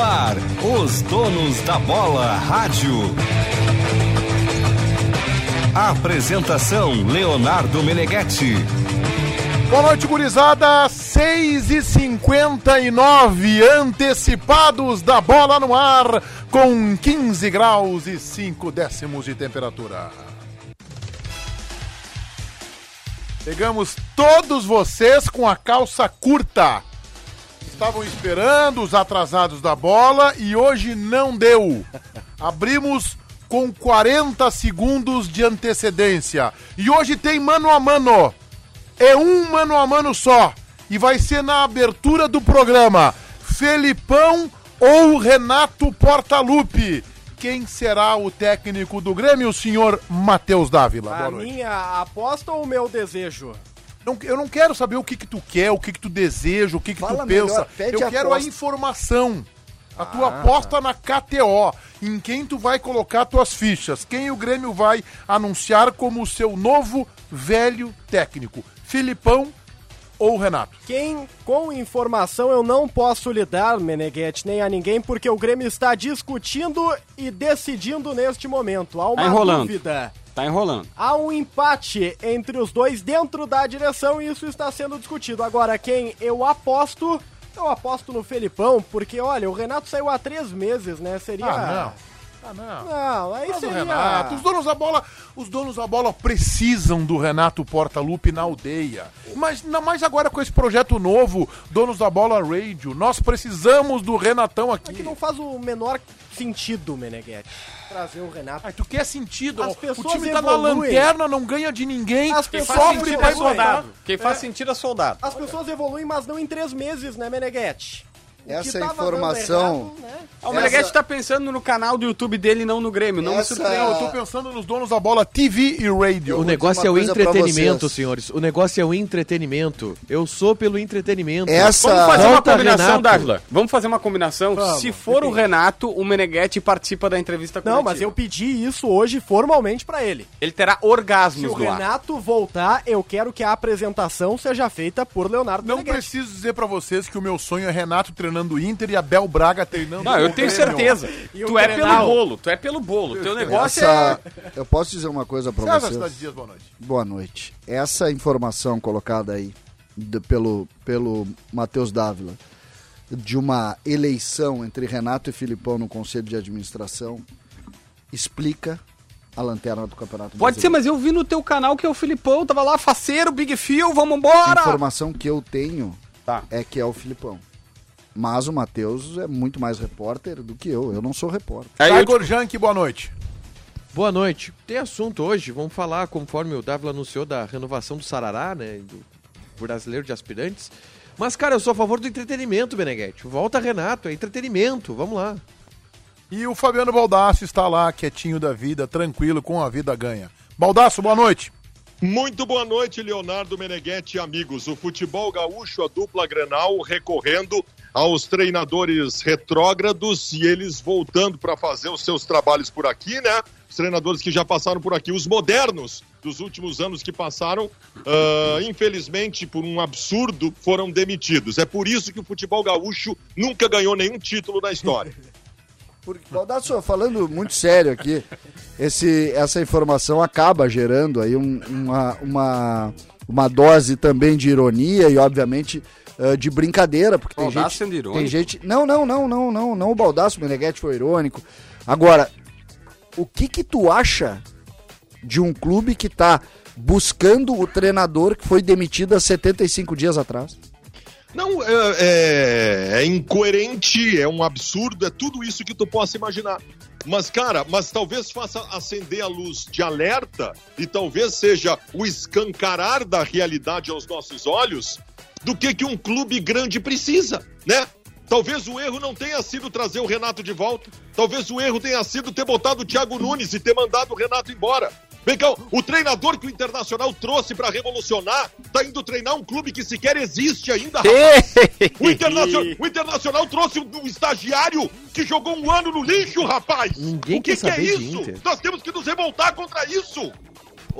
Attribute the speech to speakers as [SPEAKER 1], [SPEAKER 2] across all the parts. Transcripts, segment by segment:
[SPEAKER 1] Ar, os donos da bola rádio. Apresentação Leonardo Meneghetti.
[SPEAKER 2] Boa noite, gurizada. 6 e 59 antecipados da bola no ar, com 15 graus e 5 décimos de temperatura. Pegamos todos vocês com a calça curta. Estavam esperando os atrasados da bola e hoje não deu. Abrimos com 40 segundos de antecedência. E hoje tem mano a mano. É um mano a mano só. E vai ser na abertura do programa. Felipão ou Renato Portaluppi? Quem será o técnico do Grêmio, o senhor Matheus Dávila?
[SPEAKER 3] A minha aposta ou o meu desejo?
[SPEAKER 2] Não, eu não quero saber o que, que tu quer, o que, que tu deseja, o que, que
[SPEAKER 4] Fala
[SPEAKER 2] tu pensa.
[SPEAKER 4] melhor, pede
[SPEAKER 2] eu
[SPEAKER 4] a
[SPEAKER 2] quero a
[SPEAKER 4] aposta.
[SPEAKER 2] informação. A tua aposta na KTO. Em quem tu vai colocar tuas fichas. Quem o Grêmio vai anunciar como seu novo velho técnico. Filipão ou Renato?
[SPEAKER 3] Quem com informação eu não posso lhe dar, Meneghetti, nem a ninguém, porque o Grêmio está discutindo e decidindo neste momento. Há uma
[SPEAKER 5] Tá enrolando.
[SPEAKER 3] dúvida.
[SPEAKER 5] Tá enrolando.
[SPEAKER 3] Há um empate entre os dois dentro da direção e isso está sendo discutido. Agora, quem eu aposto, eu aposto no Felipão, porque olha, o Renato saiu há três meses, né? Seria.
[SPEAKER 2] Ah, não. Ah, não.
[SPEAKER 3] Não, aí
[SPEAKER 2] do
[SPEAKER 3] seria.
[SPEAKER 2] Renato. Os donos da bola, os donos da bola precisam do Renato Portaluppi na aldeia. Mas ainda mais agora com esse projeto novo, Donos da Bola Radio, nós precisamos do Renatão
[SPEAKER 3] É que
[SPEAKER 2] aqui.
[SPEAKER 3] não faz o menor sentido, Meneghetti, trazer o Renato.
[SPEAKER 2] Ai, tu quer sentido?
[SPEAKER 3] As
[SPEAKER 2] o time tá na
[SPEAKER 3] evoluem.
[SPEAKER 2] lanterna, não ganha de ninguém,
[SPEAKER 3] As pessoas
[SPEAKER 2] sofre
[SPEAKER 5] é soldado. Quem faz sentido é soldado.
[SPEAKER 3] As pessoas evoluem, mas não em três meses, né, Meneghetti? O que
[SPEAKER 4] Essa
[SPEAKER 3] tava
[SPEAKER 4] informação-
[SPEAKER 3] errado, né?
[SPEAKER 5] O
[SPEAKER 4] Essa-
[SPEAKER 5] Meneghetti tá pensando no canal do YouTube dele e não no Grêmio. Não
[SPEAKER 4] Essa-
[SPEAKER 5] me surpreende.
[SPEAKER 2] Eu tô pensando nos donos da bola TV e radio.
[SPEAKER 6] O negócio é
[SPEAKER 4] uma
[SPEAKER 6] o entretenimento, senhores. O negócio é o entretenimento. Eu sou pelo entretenimento.
[SPEAKER 4] Essa-
[SPEAKER 5] Vamos fazer uma
[SPEAKER 6] Volta,
[SPEAKER 5] combinação,
[SPEAKER 6] Renato.
[SPEAKER 5] Dávila. Vamos fazer uma combinação.
[SPEAKER 3] Vamos,
[SPEAKER 5] Se for o Renato, o Meneghetti participa da entrevista
[SPEAKER 3] Não,
[SPEAKER 5] coletiva.
[SPEAKER 3] mas eu pedi isso hoje formalmente pra ele.
[SPEAKER 5] Ele terá
[SPEAKER 3] Se
[SPEAKER 5] orgasmos
[SPEAKER 3] o
[SPEAKER 5] no ar.
[SPEAKER 3] Renato voltar, eu quero que a apresentação seja feita por Leonardo
[SPEAKER 2] Não
[SPEAKER 3] Meneghetti.
[SPEAKER 2] preciso dizer pra vocês que o meu sonho é Renato treinando o Inter e Abel Braga treinando
[SPEAKER 5] Não, eu
[SPEAKER 2] o
[SPEAKER 5] tenho
[SPEAKER 2] Grêmio.
[SPEAKER 5] certeza.
[SPEAKER 3] E
[SPEAKER 5] Tu é pelo bolo, tu é pelo bolo. Teu negócio
[SPEAKER 4] Essa,
[SPEAKER 5] é...
[SPEAKER 4] eu posso dizer uma coisa pra
[SPEAKER 2] César
[SPEAKER 4] vocês?
[SPEAKER 2] Cidade Dias, boa noite.
[SPEAKER 4] Boa noite. Essa informação colocada aí de- pelo, pelo Matheus Dávila de uma eleição entre Renato e Filipão no Conselho de Administração explica a lanterna do Campeonato
[SPEAKER 5] Pode ser,
[SPEAKER 4] Brasileiro.
[SPEAKER 5] mas eu vi no teu canal que é o Filipão, tava lá, faceiro, Big Phil, vamos
[SPEAKER 4] A
[SPEAKER 5] embora!
[SPEAKER 4] informação que eu tenho
[SPEAKER 5] Tá.
[SPEAKER 4] é que é o Filipão. Mas o Matheus é muito mais repórter do que eu. Eu não sou repórter.
[SPEAKER 5] Aí
[SPEAKER 2] Igor Jank, boa noite.
[SPEAKER 6] Boa noite. Tem assunto hoje. Vamos falar, conforme o Dávila anunciou, da renovação do Sarará, né? Do brasileiro de aspirantes. Mas, cara, eu sou a favor do entretenimento, Beneguete. Volta, Renato. É entretenimento. Vamos lá.
[SPEAKER 2] E o Fabiano Baldasso está lá, quietinho da vida, tranquilo, com a vida ganha. Baldasso, boa noite.
[SPEAKER 7] Muito boa noite, Leonardo Meneghetti e amigos. O futebol gaúcho, a dupla Grenal, recorrendo aos treinadores retrógrados e eles voltando para fazer os seus trabalhos por aqui, né? Os treinadores que já passaram por aqui, os modernos dos últimos anos que passaram, ah, infelizmente, por um absurdo, foram demitidos. É por isso que o futebol gaúcho nunca ganhou nenhum título na história.
[SPEAKER 4] Porque, Baldasso, falando muito sério aqui, esse, essa informação acaba gerando aí um- uma, uma, uma dose também de ironia e, obviamente, eh, de brincadeira, porque tem gente,
[SPEAKER 5] sendo irônico?
[SPEAKER 4] tem gente... Não, não, não, não, não, não o Baldasso, o Meneghetti foi irônico. Agora, o que que tu acha de um clube que tá buscando o treinador que foi demitido há 75 dias atrás?
[SPEAKER 7] Não, é, é- é incoerente, é um absurdo, é tudo isso que tu possa imaginar. Mas, cara, mas talvez faça acender a luz de alerta e talvez seja o escancarar da realidade aos nossos olhos do que, que um clube grande precisa, né? Talvez o erro não tenha sido trazer o Renato de volta. Talvez o erro tenha sido ter botado o Thiago Nunes e ter mandado o Renato embora. Vem cá, o treinador que o Internacional trouxe para revolucionar tá indo treinar um clube que sequer existe ainda. O, Internacional, o Internacional trouxe um, um estagiário que jogou um ano no lixo, rapaz.
[SPEAKER 6] Ninguém
[SPEAKER 7] o que,
[SPEAKER 6] quer
[SPEAKER 7] que é
[SPEAKER 6] saber
[SPEAKER 7] isso? Nós temos que nos revoltar contra isso.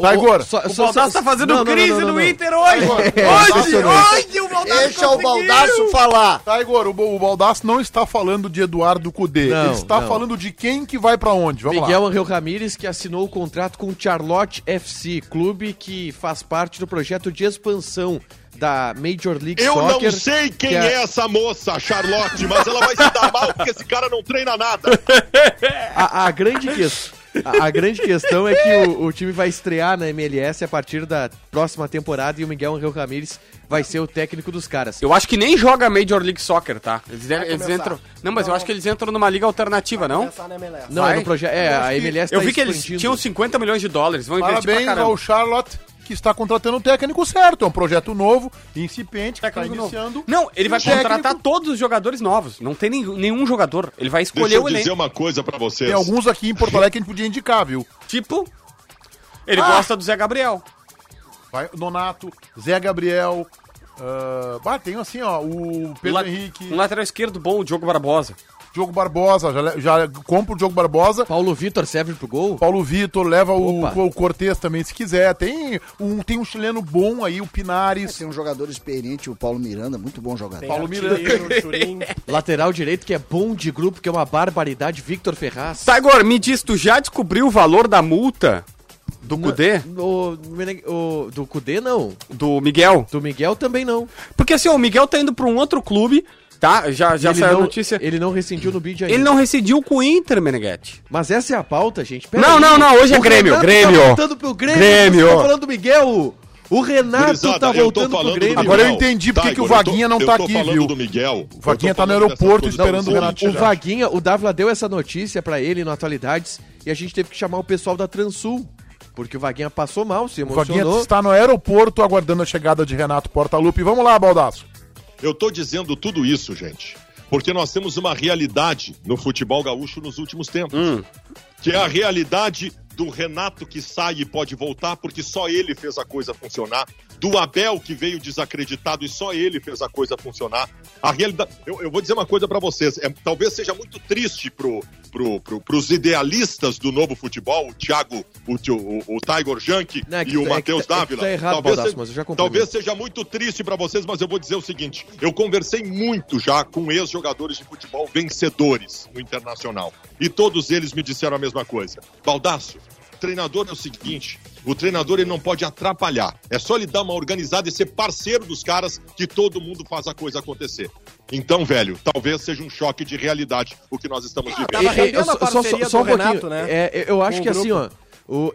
[SPEAKER 2] Tá, Igor.
[SPEAKER 6] Só-
[SPEAKER 5] O
[SPEAKER 6] só-
[SPEAKER 5] Baldasso
[SPEAKER 6] só-
[SPEAKER 5] tá fazendo
[SPEAKER 6] não, não,
[SPEAKER 5] crise
[SPEAKER 6] não, não,
[SPEAKER 5] no. Inter hoje! Hoje, hoje o
[SPEAKER 4] Deixa o Baldaço falar.
[SPEAKER 2] Tá, Igor, o, o Baldasso não está falando de Eduardo Cudê.
[SPEAKER 6] Não,
[SPEAKER 2] Ele está
[SPEAKER 6] não.
[SPEAKER 2] falando de quem que vai pra onde. Vamos
[SPEAKER 6] Miguel
[SPEAKER 2] lá.
[SPEAKER 6] Angel Ramírez que assinou o contrato com o Charlotte FC, clube que faz parte do projeto de expansão da Major League
[SPEAKER 7] Eu
[SPEAKER 6] Soccer.
[SPEAKER 7] não sei quem
[SPEAKER 6] que
[SPEAKER 7] é essa moça, Charlotte, mas ela vai se dar mal porque esse cara não treina nada.
[SPEAKER 6] A, a grande questão. A, a grande questão é que o, o time vai estrear na MLS a partir da próxima temporada e o Miguel Angel Ramírez vai ser o técnico dos caras.
[SPEAKER 5] Eu acho que nem joga Major League Soccer, tá? Eles, eles entram. Não, mas eu
[SPEAKER 3] Não.
[SPEAKER 5] acho que eles entram numa liga alternativa, não?
[SPEAKER 3] Começar na MLS.
[SPEAKER 6] Não,
[SPEAKER 5] vai?
[SPEAKER 6] é no projeto. É, a MLS
[SPEAKER 5] Eu
[SPEAKER 6] tá
[SPEAKER 5] vi que eles tinham 50 milhões de dólares, vão investir pra
[SPEAKER 2] Parabéns
[SPEAKER 5] caramba.
[SPEAKER 2] ao Charlotte, que está contratando o técnico certo. É um projeto novo, incipiente, que está
[SPEAKER 5] novo.
[SPEAKER 2] iniciando.
[SPEAKER 5] Não, ele vai
[SPEAKER 2] técnico-
[SPEAKER 5] contratar todos os jogadores novos. Não tem nenhum, nenhum jogador. Ele vai escolher
[SPEAKER 7] Deixa eu
[SPEAKER 5] o
[SPEAKER 7] dizer
[SPEAKER 5] elenco.
[SPEAKER 7] uma coisa pra vocês.
[SPEAKER 2] Tem alguns aqui em Porto Alegre que a gente podia indicar, viu?
[SPEAKER 5] Tipo, ele
[SPEAKER 2] Ah!
[SPEAKER 5] gosta do Zé Gabriel.
[SPEAKER 2] Vai, Nonato, Zé Gabriel. ah, bah, tem assim, ó, o Pedro
[SPEAKER 5] la-
[SPEAKER 2] Henrique,
[SPEAKER 5] Um lateral esquerdo bom, o Diogo Barbosa.
[SPEAKER 2] Diogo Barbosa, já, já compra o Diogo Barbosa.
[SPEAKER 6] Paulo Vitor serve pro gol?
[SPEAKER 2] Paulo Vitor leva o,
[SPEAKER 6] Opa.
[SPEAKER 2] o Cortez também, se quiser. Tem um, tem um chileno bom aí, o Pinares.
[SPEAKER 4] Tem um jogador experiente, o Paulo Miranda, muito bom jogador.
[SPEAKER 3] Tem
[SPEAKER 2] Paulo
[SPEAKER 3] Churin.
[SPEAKER 6] Lateral direito que é bom de grupo, que é uma barbaridade, Victor Ferraz.
[SPEAKER 5] Tá, agora, me diz, tu já descobriu o valor da multa do Cudê?
[SPEAKER 6] O, o- do Cudê, não.
[SPEAKER 5] Do Miguel?
[SPEAKER 6] Do Miguel também não.
[SPEAKER 5] Porque assim, ó, o Miguel tá indo pra um outro clube, tá? Já, já
[SPEAKER 6] ele
[SPEAKER 5] saiu
[SPEAKER 6] não,
[SPEAKER 5] a notícia.
[SPEAKER 6] Ele não rescindiu no bid ainda.
[SPEAKER 5] Ele não rescindiu com o Inter, Meneghetti.
[SPEAKER 6] Mas essa é a pauta, gente.
[SPEAKER 5] Não,
[SPEAKER 6] aí.
[SPEAKER 5] não, não, hoje é
[SPEAKER 6] O
[SPEAKER 5] Grêmio,
[SPEAKER 6] Renato
[SPEAKER 5] Grêmio.
[SPEAKER 6] Tá voltando pro Grêmio.
[SPEAKER 5] Grêmio.
[SPEAKER 6] Você tá falando do Miguel. O Renato
[SPEAKER 7] Gurizada,
[SPEAKER 6] tá voltando pro Grêmio.
[SPEAKER 2] Agora eu entendi porque que o
[SPEAKER 7] eu tô-
[SPEAKER 2] Vaguinha não tá aqui,
[SPEAKER 7] falando
[SPEAKER 2] viu?
[SPEAKER 7] do Miguel.
[SPEAKER 2] O Vaguinha tá no aeroporto esperando o Renato
[SPEAKER 6] O. Vaguinha, o Dávila deu essa notícia pra ele no Atualidades e a gente teve que chamar o pessoal da Transul. Porque o Vaguinha passou mal, se
[SPEAKER 2] O Vaguinha
[SPEAKER 6] emocionou.
[SPEAKER 2] está no aeroporto aguardando a chegada de Renato Portaluppi. Vamos lá, Baldaço.
[SPEAKER 7] Eu tô dizendo tudo isso, gente, porque nós temos uma realidade no futebol gaúcho nos últimos tempos,
[SPEAKER 5] Hum.
[SPEAKER 7] que é a realidade do Renato que sai e pode voltar porque só ele fez a coisa funcionar, do Abel que veio desacreditado e só ele fez a coisa funcionar. A realidade, eu, eu vou dizer uma coisa pra vocês, é, talvez seja muito triste pro, pro, pro, pros idealistas do novo futebol, o Thiago, o, o, o Tiger Junk
[SPEAKER 6] Não, é
[SPEAKER 7] e o
[SPEAKER 6] tá- é
[SPEAKER 7] Matheus
[SPEAKER 6] tá- é
[SPEAKER 7] Dávila.
[SPEAKER 6] errado,
[SPEAKER 7] talvez,
[SPEAKER 6] Baldasso, mas eu já
[SPEAKER 7] talvez seja muito triste pra vocês, mas eu vou dizer o seguinte: eu conversei muito já com ex-jogadores de futebol vencedores no internacional. E todos eles me disseram a mesma coisa. Baldaço, treinador é o seguinte: o treinador ele não pode atrapalhar. É só ele dar uma organizada e ser parceiro dos caras que todo mundo faz a coisa acontecer. Então, velho, talvez seja um choque de realidade o que nós estamos vivendo.
[SPEAKER 3] Tava rendendo a
[SPEAKER 6] só- só- só um pouquinho.
[SPEAKER 3] Renato, né?
[SPEAKER 6] É, eu acho que assim, ó.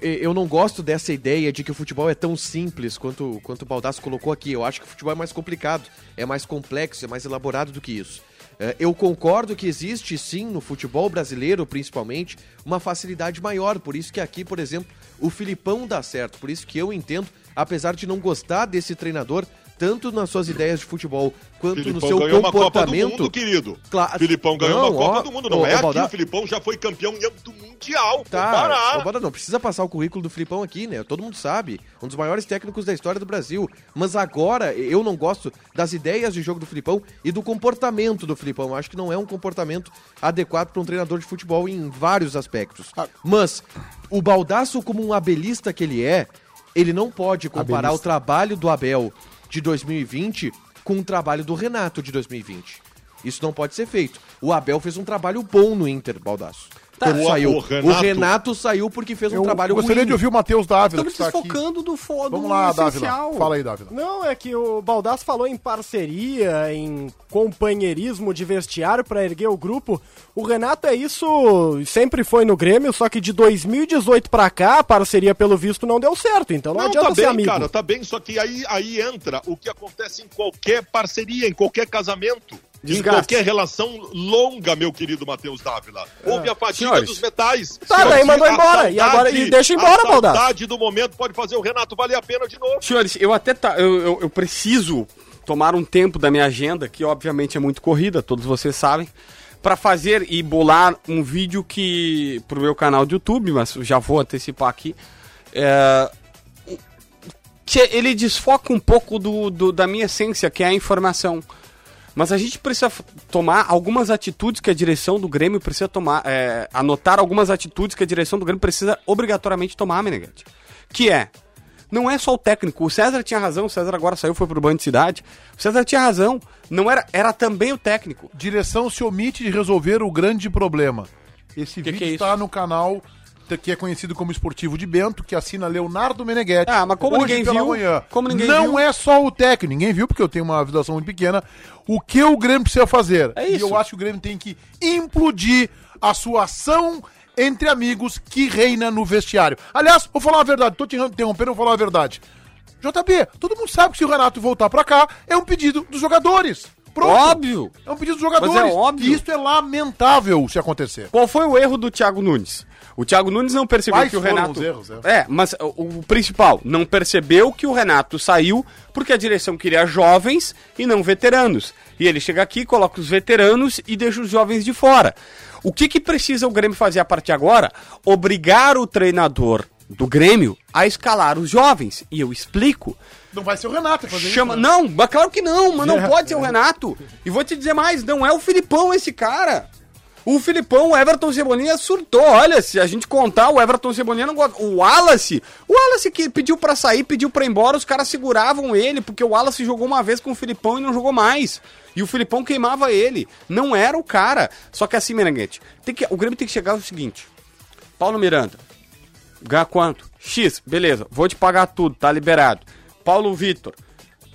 [SPEAKER 6] eu não gosto dessa ideia de que o futebol é tão simples quanto, quanto o Baldasso colocou aqui. Eu acho que o futebol é mais complicado, é mais complexo, é mais elaborado do que isso. É, eu concordo que existe sim no futebol brasileiro, principalmente, uma facilidade maior. Por isso que aqui, por exemplo, o Filipão dá certo. Por isso que eu entendo, apesar de não gostar desse treinador, tanto nas suas ideias de futebol quanto no
[SPEAKER 7] Filipão
[SPEAKER 6] seu
[SPEAKER 7] ganhou uma Copa do
[SPEAKER 6] comportamento.
[SPEAKER 7] Mundo, querido.
[SPEAKER 6] Claro.
[SPEAKER 7] Filipão ganhou
[SPEAKER 6] Não,
[SPEAKER 7] uma Copa
[SPEAKER 6] ó,
[SPEAKER 7] do Mundo. Não
[SPEAKER 6] ô,
[SPEAKER 7] é
[SPEAKER 6] ô,
[SPEAKER 7] aqui,
[SPEAKER 6] Balda-
[SPEAKER 7] o Filipão já foi campeão em âmbito mundial.
[SPEAKER 6] Tá, Bada, não precisa passar o currículo do Filipão aqui, né? Todo mundo sabe. Um dos maiores técnicos da história do Brasil. Mas agora, eu não gosto das ideias de jogo do Filipão e do comportamento do Filipão. Eu acho que não é um comportamento adequado para um treinador de futebol em vários aspectos. Mas o Baldaço, como um abelista que ele é, ele não pode comparar o trabalho do Abel de 2020 com o trabalho do Renato de 2020. Isso não pode ser feito. O Abel fez um trabalho bom no Inter, Baldaço.
[SPEAKER 7] O-
[SPEAKER 6] saiu.
[SPEAKER 7] o
[SPEAKER 6] O
[SPEAKER 7] Renato-
[SPEAKER 6] Renato... saiu porque fez um
[SPEAKER 2] Eu
[SPEAKER 6] trabalho
[SPEAKER 2] gostaria
[SPEAKER 6] ruim.
[SPEAKER 2] de ouvir o Matheus Dávila,
[SPEAKER 5] Estamos
[SPEAKER 2] aqui.
[SPEAKER 5] desfocando do foda.
[SPEAKER 2] Vamos lá, Dávila. Fala aí, Dávila.
[SPEAKER 3] Não, é que o Baldasso falou em parceria, em companheirismo de vestiário pra erguer o grupo. O Renato é isso, sempre foi no Grêmio, só que de 2018 pra cá, a parceria pelo visto não deu certo, então não,
[SPEAKER 7] Não,
[SPEAKER 3] adianta
[SPEAKER 7] tá
[SPEAKER 3] ser
[SPEAKER 7] bem,
[SPEAKER 3] amigo.
[SPEAKER 7] cara, tá bem, só que aí, aí entra o que acontece em qualquer parceria, em qualquer casamento.
[SPEAKER 5] Desgaste.
[SPEAKER 7] Em qualquer relação longa, meu querido Matheus Dávila. Houve a fadiga
[SPEAKER 5] Senhores.
[SPEAKER 7] dos metais.
[SPEAKER 3] Tá, daí mandou
[SPEAKER 7] a
[SPEAKER 3] embora, e agora- e deixa embora,
[SPEAKER 7] A
[SPEAKER 3] Baldasso.
[SPEAKER 7] saudade do momento pode fazer o Renato valer a pena de novo.
[SPEAKER 5] Senhores, eu até tá, eu, eu, eu preciso tomar um tempo da minha agenda, que obviamente é muito corrida, todos vocês sabem, para fazer e bolar um vídeo que pro meu canal do YouTube, mas já vou antecipar aqui. É, ele desfoca um pouco do, do- da minha essência, que é a informação. Mas a gente precisa tomar algumas atitudes que a direção do Grêmio precisa tomar, é, anotar algumas atitudes que a direção do Grêmio precisa obrigatoriamente tomar, Meneghetti. Que é, Não é só o técnico. O César tinha razão, o César agora saiu, foi pro Banco de Cidade. O César tinha razão. Não era, era também o técnico.
[SPEAKER 2] Direção se omite de resolver o grande problema. Esse
[SPEAKER 5] Que
[SPEAKER 2] vídeo
[SPEAKER 5] que é
[SPEAKER 2] está no canal que é conhecido como Esportivo de Bento, que assina Leonardo Meneghetti.
[SPEAKER 5] Ah, mas como ninguém viu, como ninguém
[SPEAKER 2] não
[SPEAKER 5] viu.
[SPEAKER 2] é só o técnico, ninguém viu, porque eu tenho uma visão muito pequena. O que o Grêmio precisa fazer?
[SPEAKER 5] É
[SPEAKER 2] E
[SPEAKER 5] isso.
[SPEAKER 2] eu acho que o Grêmio tem que implodir a sua ação entre amigos que reina no vestiário. Aliás, vou falar a verdade, tô te interrompendo, vou falar a verdade. JB, todo mundo sabe que se o Renato voltar pra cá, é um pedido dos jogadores. Pronto.
[SPEAKER 5] Óbvio.
[SPEAKER 2] É um pedido dos jogadores.
[SPEAKER 5] Mas é óbvio.
[SPEAKER 2] E isso é lamentável se acontecer.
[SPEAKER 5] Qual foi o erro do Thiago Nunes? O Thiago Nunes não percebeu
[SPEAKER 2] Quais
[SPEAKER 5] que o Renato.
[SPEAKER 2] os erros,
[SPEAKER 5] é? mas o, o principal, não percebeu que o Renato saiu porque a direção queria jovens e não veteranos. E ele chega aqui, coloca os veteranos e deixa os jovens de fora. O que, que precisa o Grêmio fazer a partir de agora? Obrigar o treinador do Grêmio a escalar os jovens. E eu explico.
[SPEAKER 2] Não vai ser o Renato fazer
[SPEAKER 5] Chama...
[SPEAKER 2] isso. né?
[SPEAKER 5] Não, mas claro que não, mas não pode ser o Renato. E vou te dizer mais, não é o Filipão esse cara. O Filipão, o Everton Cebolinha surtou. Olha, se a gente contar, o Everton Cebolinha não gosta. O Wallace, o Wallace que pediu pra sair, pediu pra ir embora, os caras seguravam ele, porque o Wallace jogou uma vez com o Filipão e não jogou mais. E o Filipão queimava ele. Não era o cara. Só que assim, Merenguete, tem que, o Grêmio tem que chegar ao seguinte: Paulo Miranda, ganha quanto? X, beleza, vou te pagar tudo, tá liberado. Paulo Vitor,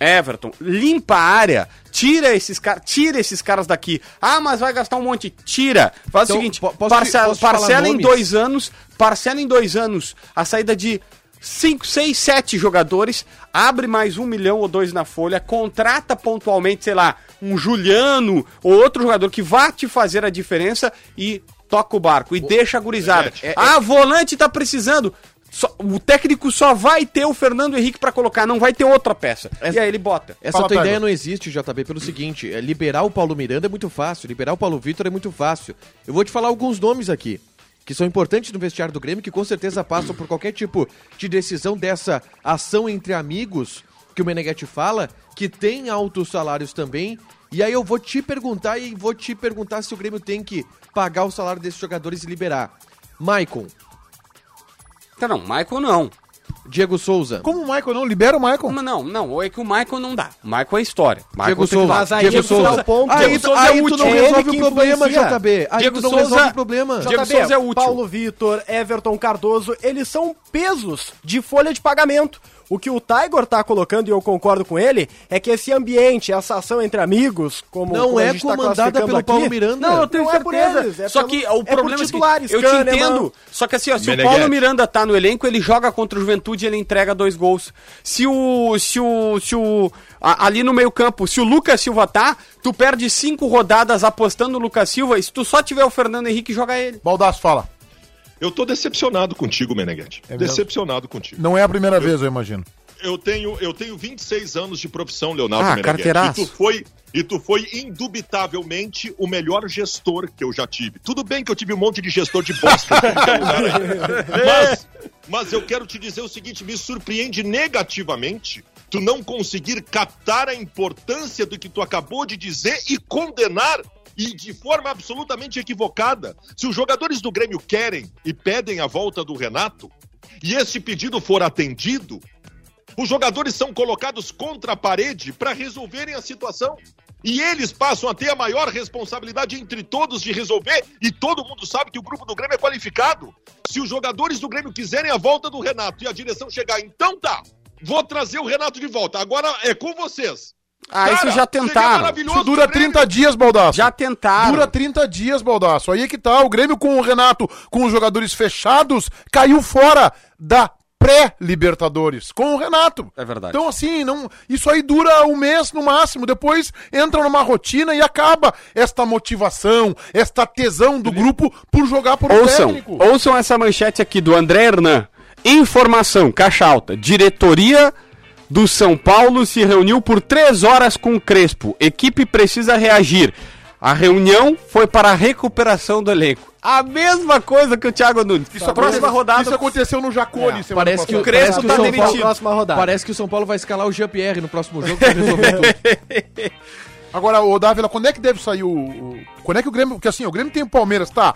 [SPEAKER 5] Everton, limpa a área, tira esses caras, tira esses caras daqui. Ah, mas vai gastar um monte, tira. Faz
[SPEAKER 6] Então,
[SPEAKER 5] o seguinte,
[SPEAKER 6] po- posso
[SPEAKER 5] parcela,
[SPEAKER 6] posso
[SPEAKER 5] parcela em
[SPEAKER 6] nomes?
[SPEAKER 5] dois anos, parcela em dois anos a saída de 5, 6, 7 jogadores, abre mais um milhão ou dois na folha, contrata pontualmente, sei lá, um Juliano ou outro jogador que vá te fazer a diferença e toca o barco e deixa a gurizada.
[SPEAKER 7] É, é-
[SPEAKER 5] ah, volante tá precisando. Só- o técnico só vai ter o Fernando Henrique pra colocar, não vai ter outra peça.
[SPEAKER 6] Essa-
[SPEAKER 5] E aí ele bota.
[SPEAKER 6] Essa
[SPEAKER 2] Fala,
[SPEAKER 6] tua ideia não existe, JB, pelo seguinte: é, liberar o Paulo Miranda é muito fácil, liberar o Paulo Vitor é muito fácil. Eu vou te falar alguns nomes aqui, que são importantes no vestiário do Grêmio, que com certeza passam por qualquer tipo de decisão dessa ação entre amigos que o Meneghetti fala, que tem altos salários também. E aí eu vou te perguntar e vou te perguntar se o Grêmio tem que pagar o salário desses jogadores e liberar. Maicon,
[SPEAKER 5] Tá, não, Michael não.
[SPEAKER 6] Diego Souza.
[SPEAKER 2] Como o Michael não? Libera o Michael.
[SPEAKER 5] Não, não, não, é que o Michael não dá. O Michael é história. Michael
[SPEAKER 6] Diego Souza.
[SPEAKER 3] Mas aí
[SPEAKER 6] Diego
[SPEAKER 3] é que
[SPEAKER 6] Souza.
[SPEAKER 3] ponto.
[SPEAKER 6] Aí,
[SPEAKER 5] Diego
[SPEAKER 6] tu-
[SPEAKER 5] Souza é
[SPEAKER 6] aí tu
[SPEAKER 5] útil.
[SPEAKER 6] não
[SPEAKER 3] É
[SPEAKER 6] resolve o problema. JB. Aí
[SPEAKER 5] Diego
[SPEAKER 6] tu não
[SPEAKER 5] Souza-
[SPEAKER 6] resolve o problema.
[SPEAKER 5] Diego
[SPEAKER 3] JB,
[SPEAKER 5] Souza é útil.
[SPEAKER 3] Paulo Vitor, Everton Cardoso, eles são pesos de folha de pagamento. O que o Tiger tá colocando, e eu concordo com ele, é que esse ambiente, essa ação entre amigos, como
[SPEAKER 6] Não
[SPEAKER 3] como a
[SPEAKER 6] é
[SPEAKER 3] gente tá
[SPEAKER 6] comandada
[SPEAKER 3] classificando
[SPEAKER 6] pelo
[SPEAKER 3] aqui,
[SPEAKER 6] Paulo Miranda.
[SPEAKER 5] Não, eu tenho
[SPEAKER 3] Não é por
[SPEAKER 5] certeza.
[SPEAKER 3] eles, é
[SPEAKER 5] só
[SPEAKER 3] pelo-
[SPEAKER 5] que
[SPEAKER 3] é
[SPEAKER 5] o
[SPEAKER 3] por
[SPEAKER 5] problema é o
[SPEAKER 3] titulares,
[SPEAKER 5] eu te
[SPEAKER 3] Kahneman.
[SPEAKER 5] entendo. Só que assim, ó, se o
[SPEAKER 7] Meneghetti.
[SPEAKER 5] Paulo Miranda tá no elenco, ele joga contra o Juventude e ele entrega dois gols. Se o se o se o a- ali no meio-campo, se o Lucas Silva tá, tu perde cinco rodadas apostando no Lucas Silva, e se tu só tiver o Fernando Henrique, joga ele.
[SPEAKER 2] Baldaço fala.
[SPEAKER 7] Eu tô decepcionado contigo, Meneghetti.
[SPEAKER 2] É
[SPEAKER 7] decepcionado contigo.
[SPEAKER 2] Não é a primeira vez, eu imagino.
[SPEAKER 7] Eu tenho, eu tenho 26 anos de profissão, Leonardo
[SPEAKER 5] Ah,
[SPEAKER 7] Meneghetti.
[SPEAKER 5] carteiraço.
[SPEAKER 7] E tu foi, e tu foi indubitavelmente o melhor gestor que eu já tive. Tudo bem que eu tive um monte de gestor de bosta. qualquer lugar aí. mas, mas eu quero te dizer o seguinte, me surpreende negativamente tu não conseguir captar a importância do que tu acabou de dizer e condenar e de forma absolutamente equivocada. Se os jogadores do Grêmio querem e pedem a volta do Renato, e esse pedido for atendido, os jogadores são colocados contra a parede para resolverem a situação. E eles passam a ter a maior responsabilidade entre todos de resolver, e todo mundo sabe que o grupo do Grêmio é qualificado. Se os jogadores do Grêmio quiserem a volta do Renato e a direção chegar, então tá, vou trazer o Renato de volta. Agora é com vocês.
[SPEAKER 5] Ah, isso já tentaram.
[SPEAKER 7] maravilhoso
[SPEAKER 2] Isso dura
[SPEAKER 7] pro Grêmio.
[SPEAKER 2] 30 dias, Baldaço.
[SPEAKER 5] Já tentaram.
[SPEAKER 2] Dura 30 dias, Baldaço. Aí é que tá. O Grêmio com o Renato, com os jogadores fechados, caiu fora da pré-Libertadores com o Renato.
[SPEAKER 5] É verdade.
[SPEAKER 2] Então, assim, não, isso aí dura um mês no máximo. Depois entra numa rotina e acaba esta motivação, esta tesão do grupo por jogar por um
[SPEAKER 5] Ouçam,
[SPEAKER 2] técnico.
[SPEAKER 5] ouçam essa manchete aqui do André Hernan. Informação, caixa alta. Diretoria do São Paulo se reuniu por três horas com o Crespo. Equipe precisa reagir. A reunião foi para a recuperação do elenco. A mesma coisa que o Thiago Nunes. Isso próxima rodada.
[SPEAKER 2] Isso acontecou no Jacone semana
[SPEAKER 6] Parece que, o.
[SPEAKER 5] Crespo
[SPEAKER 6] parece, que o
[SPEAKER 5] tá
[SPEAKER 6] São
[SPEAKER 5] demitido.
[SPEAKER 6] Paulo, parece que o São Paulo vai escalar o Jean-Pierre no próximo jogo resolver tudo.
[SPEAKER 2] Agora, o Dávila, quando é que deve sair o, o- Quando é que o Grêmio. Porque assim, o Grêmio tem o Palmeiras, tá?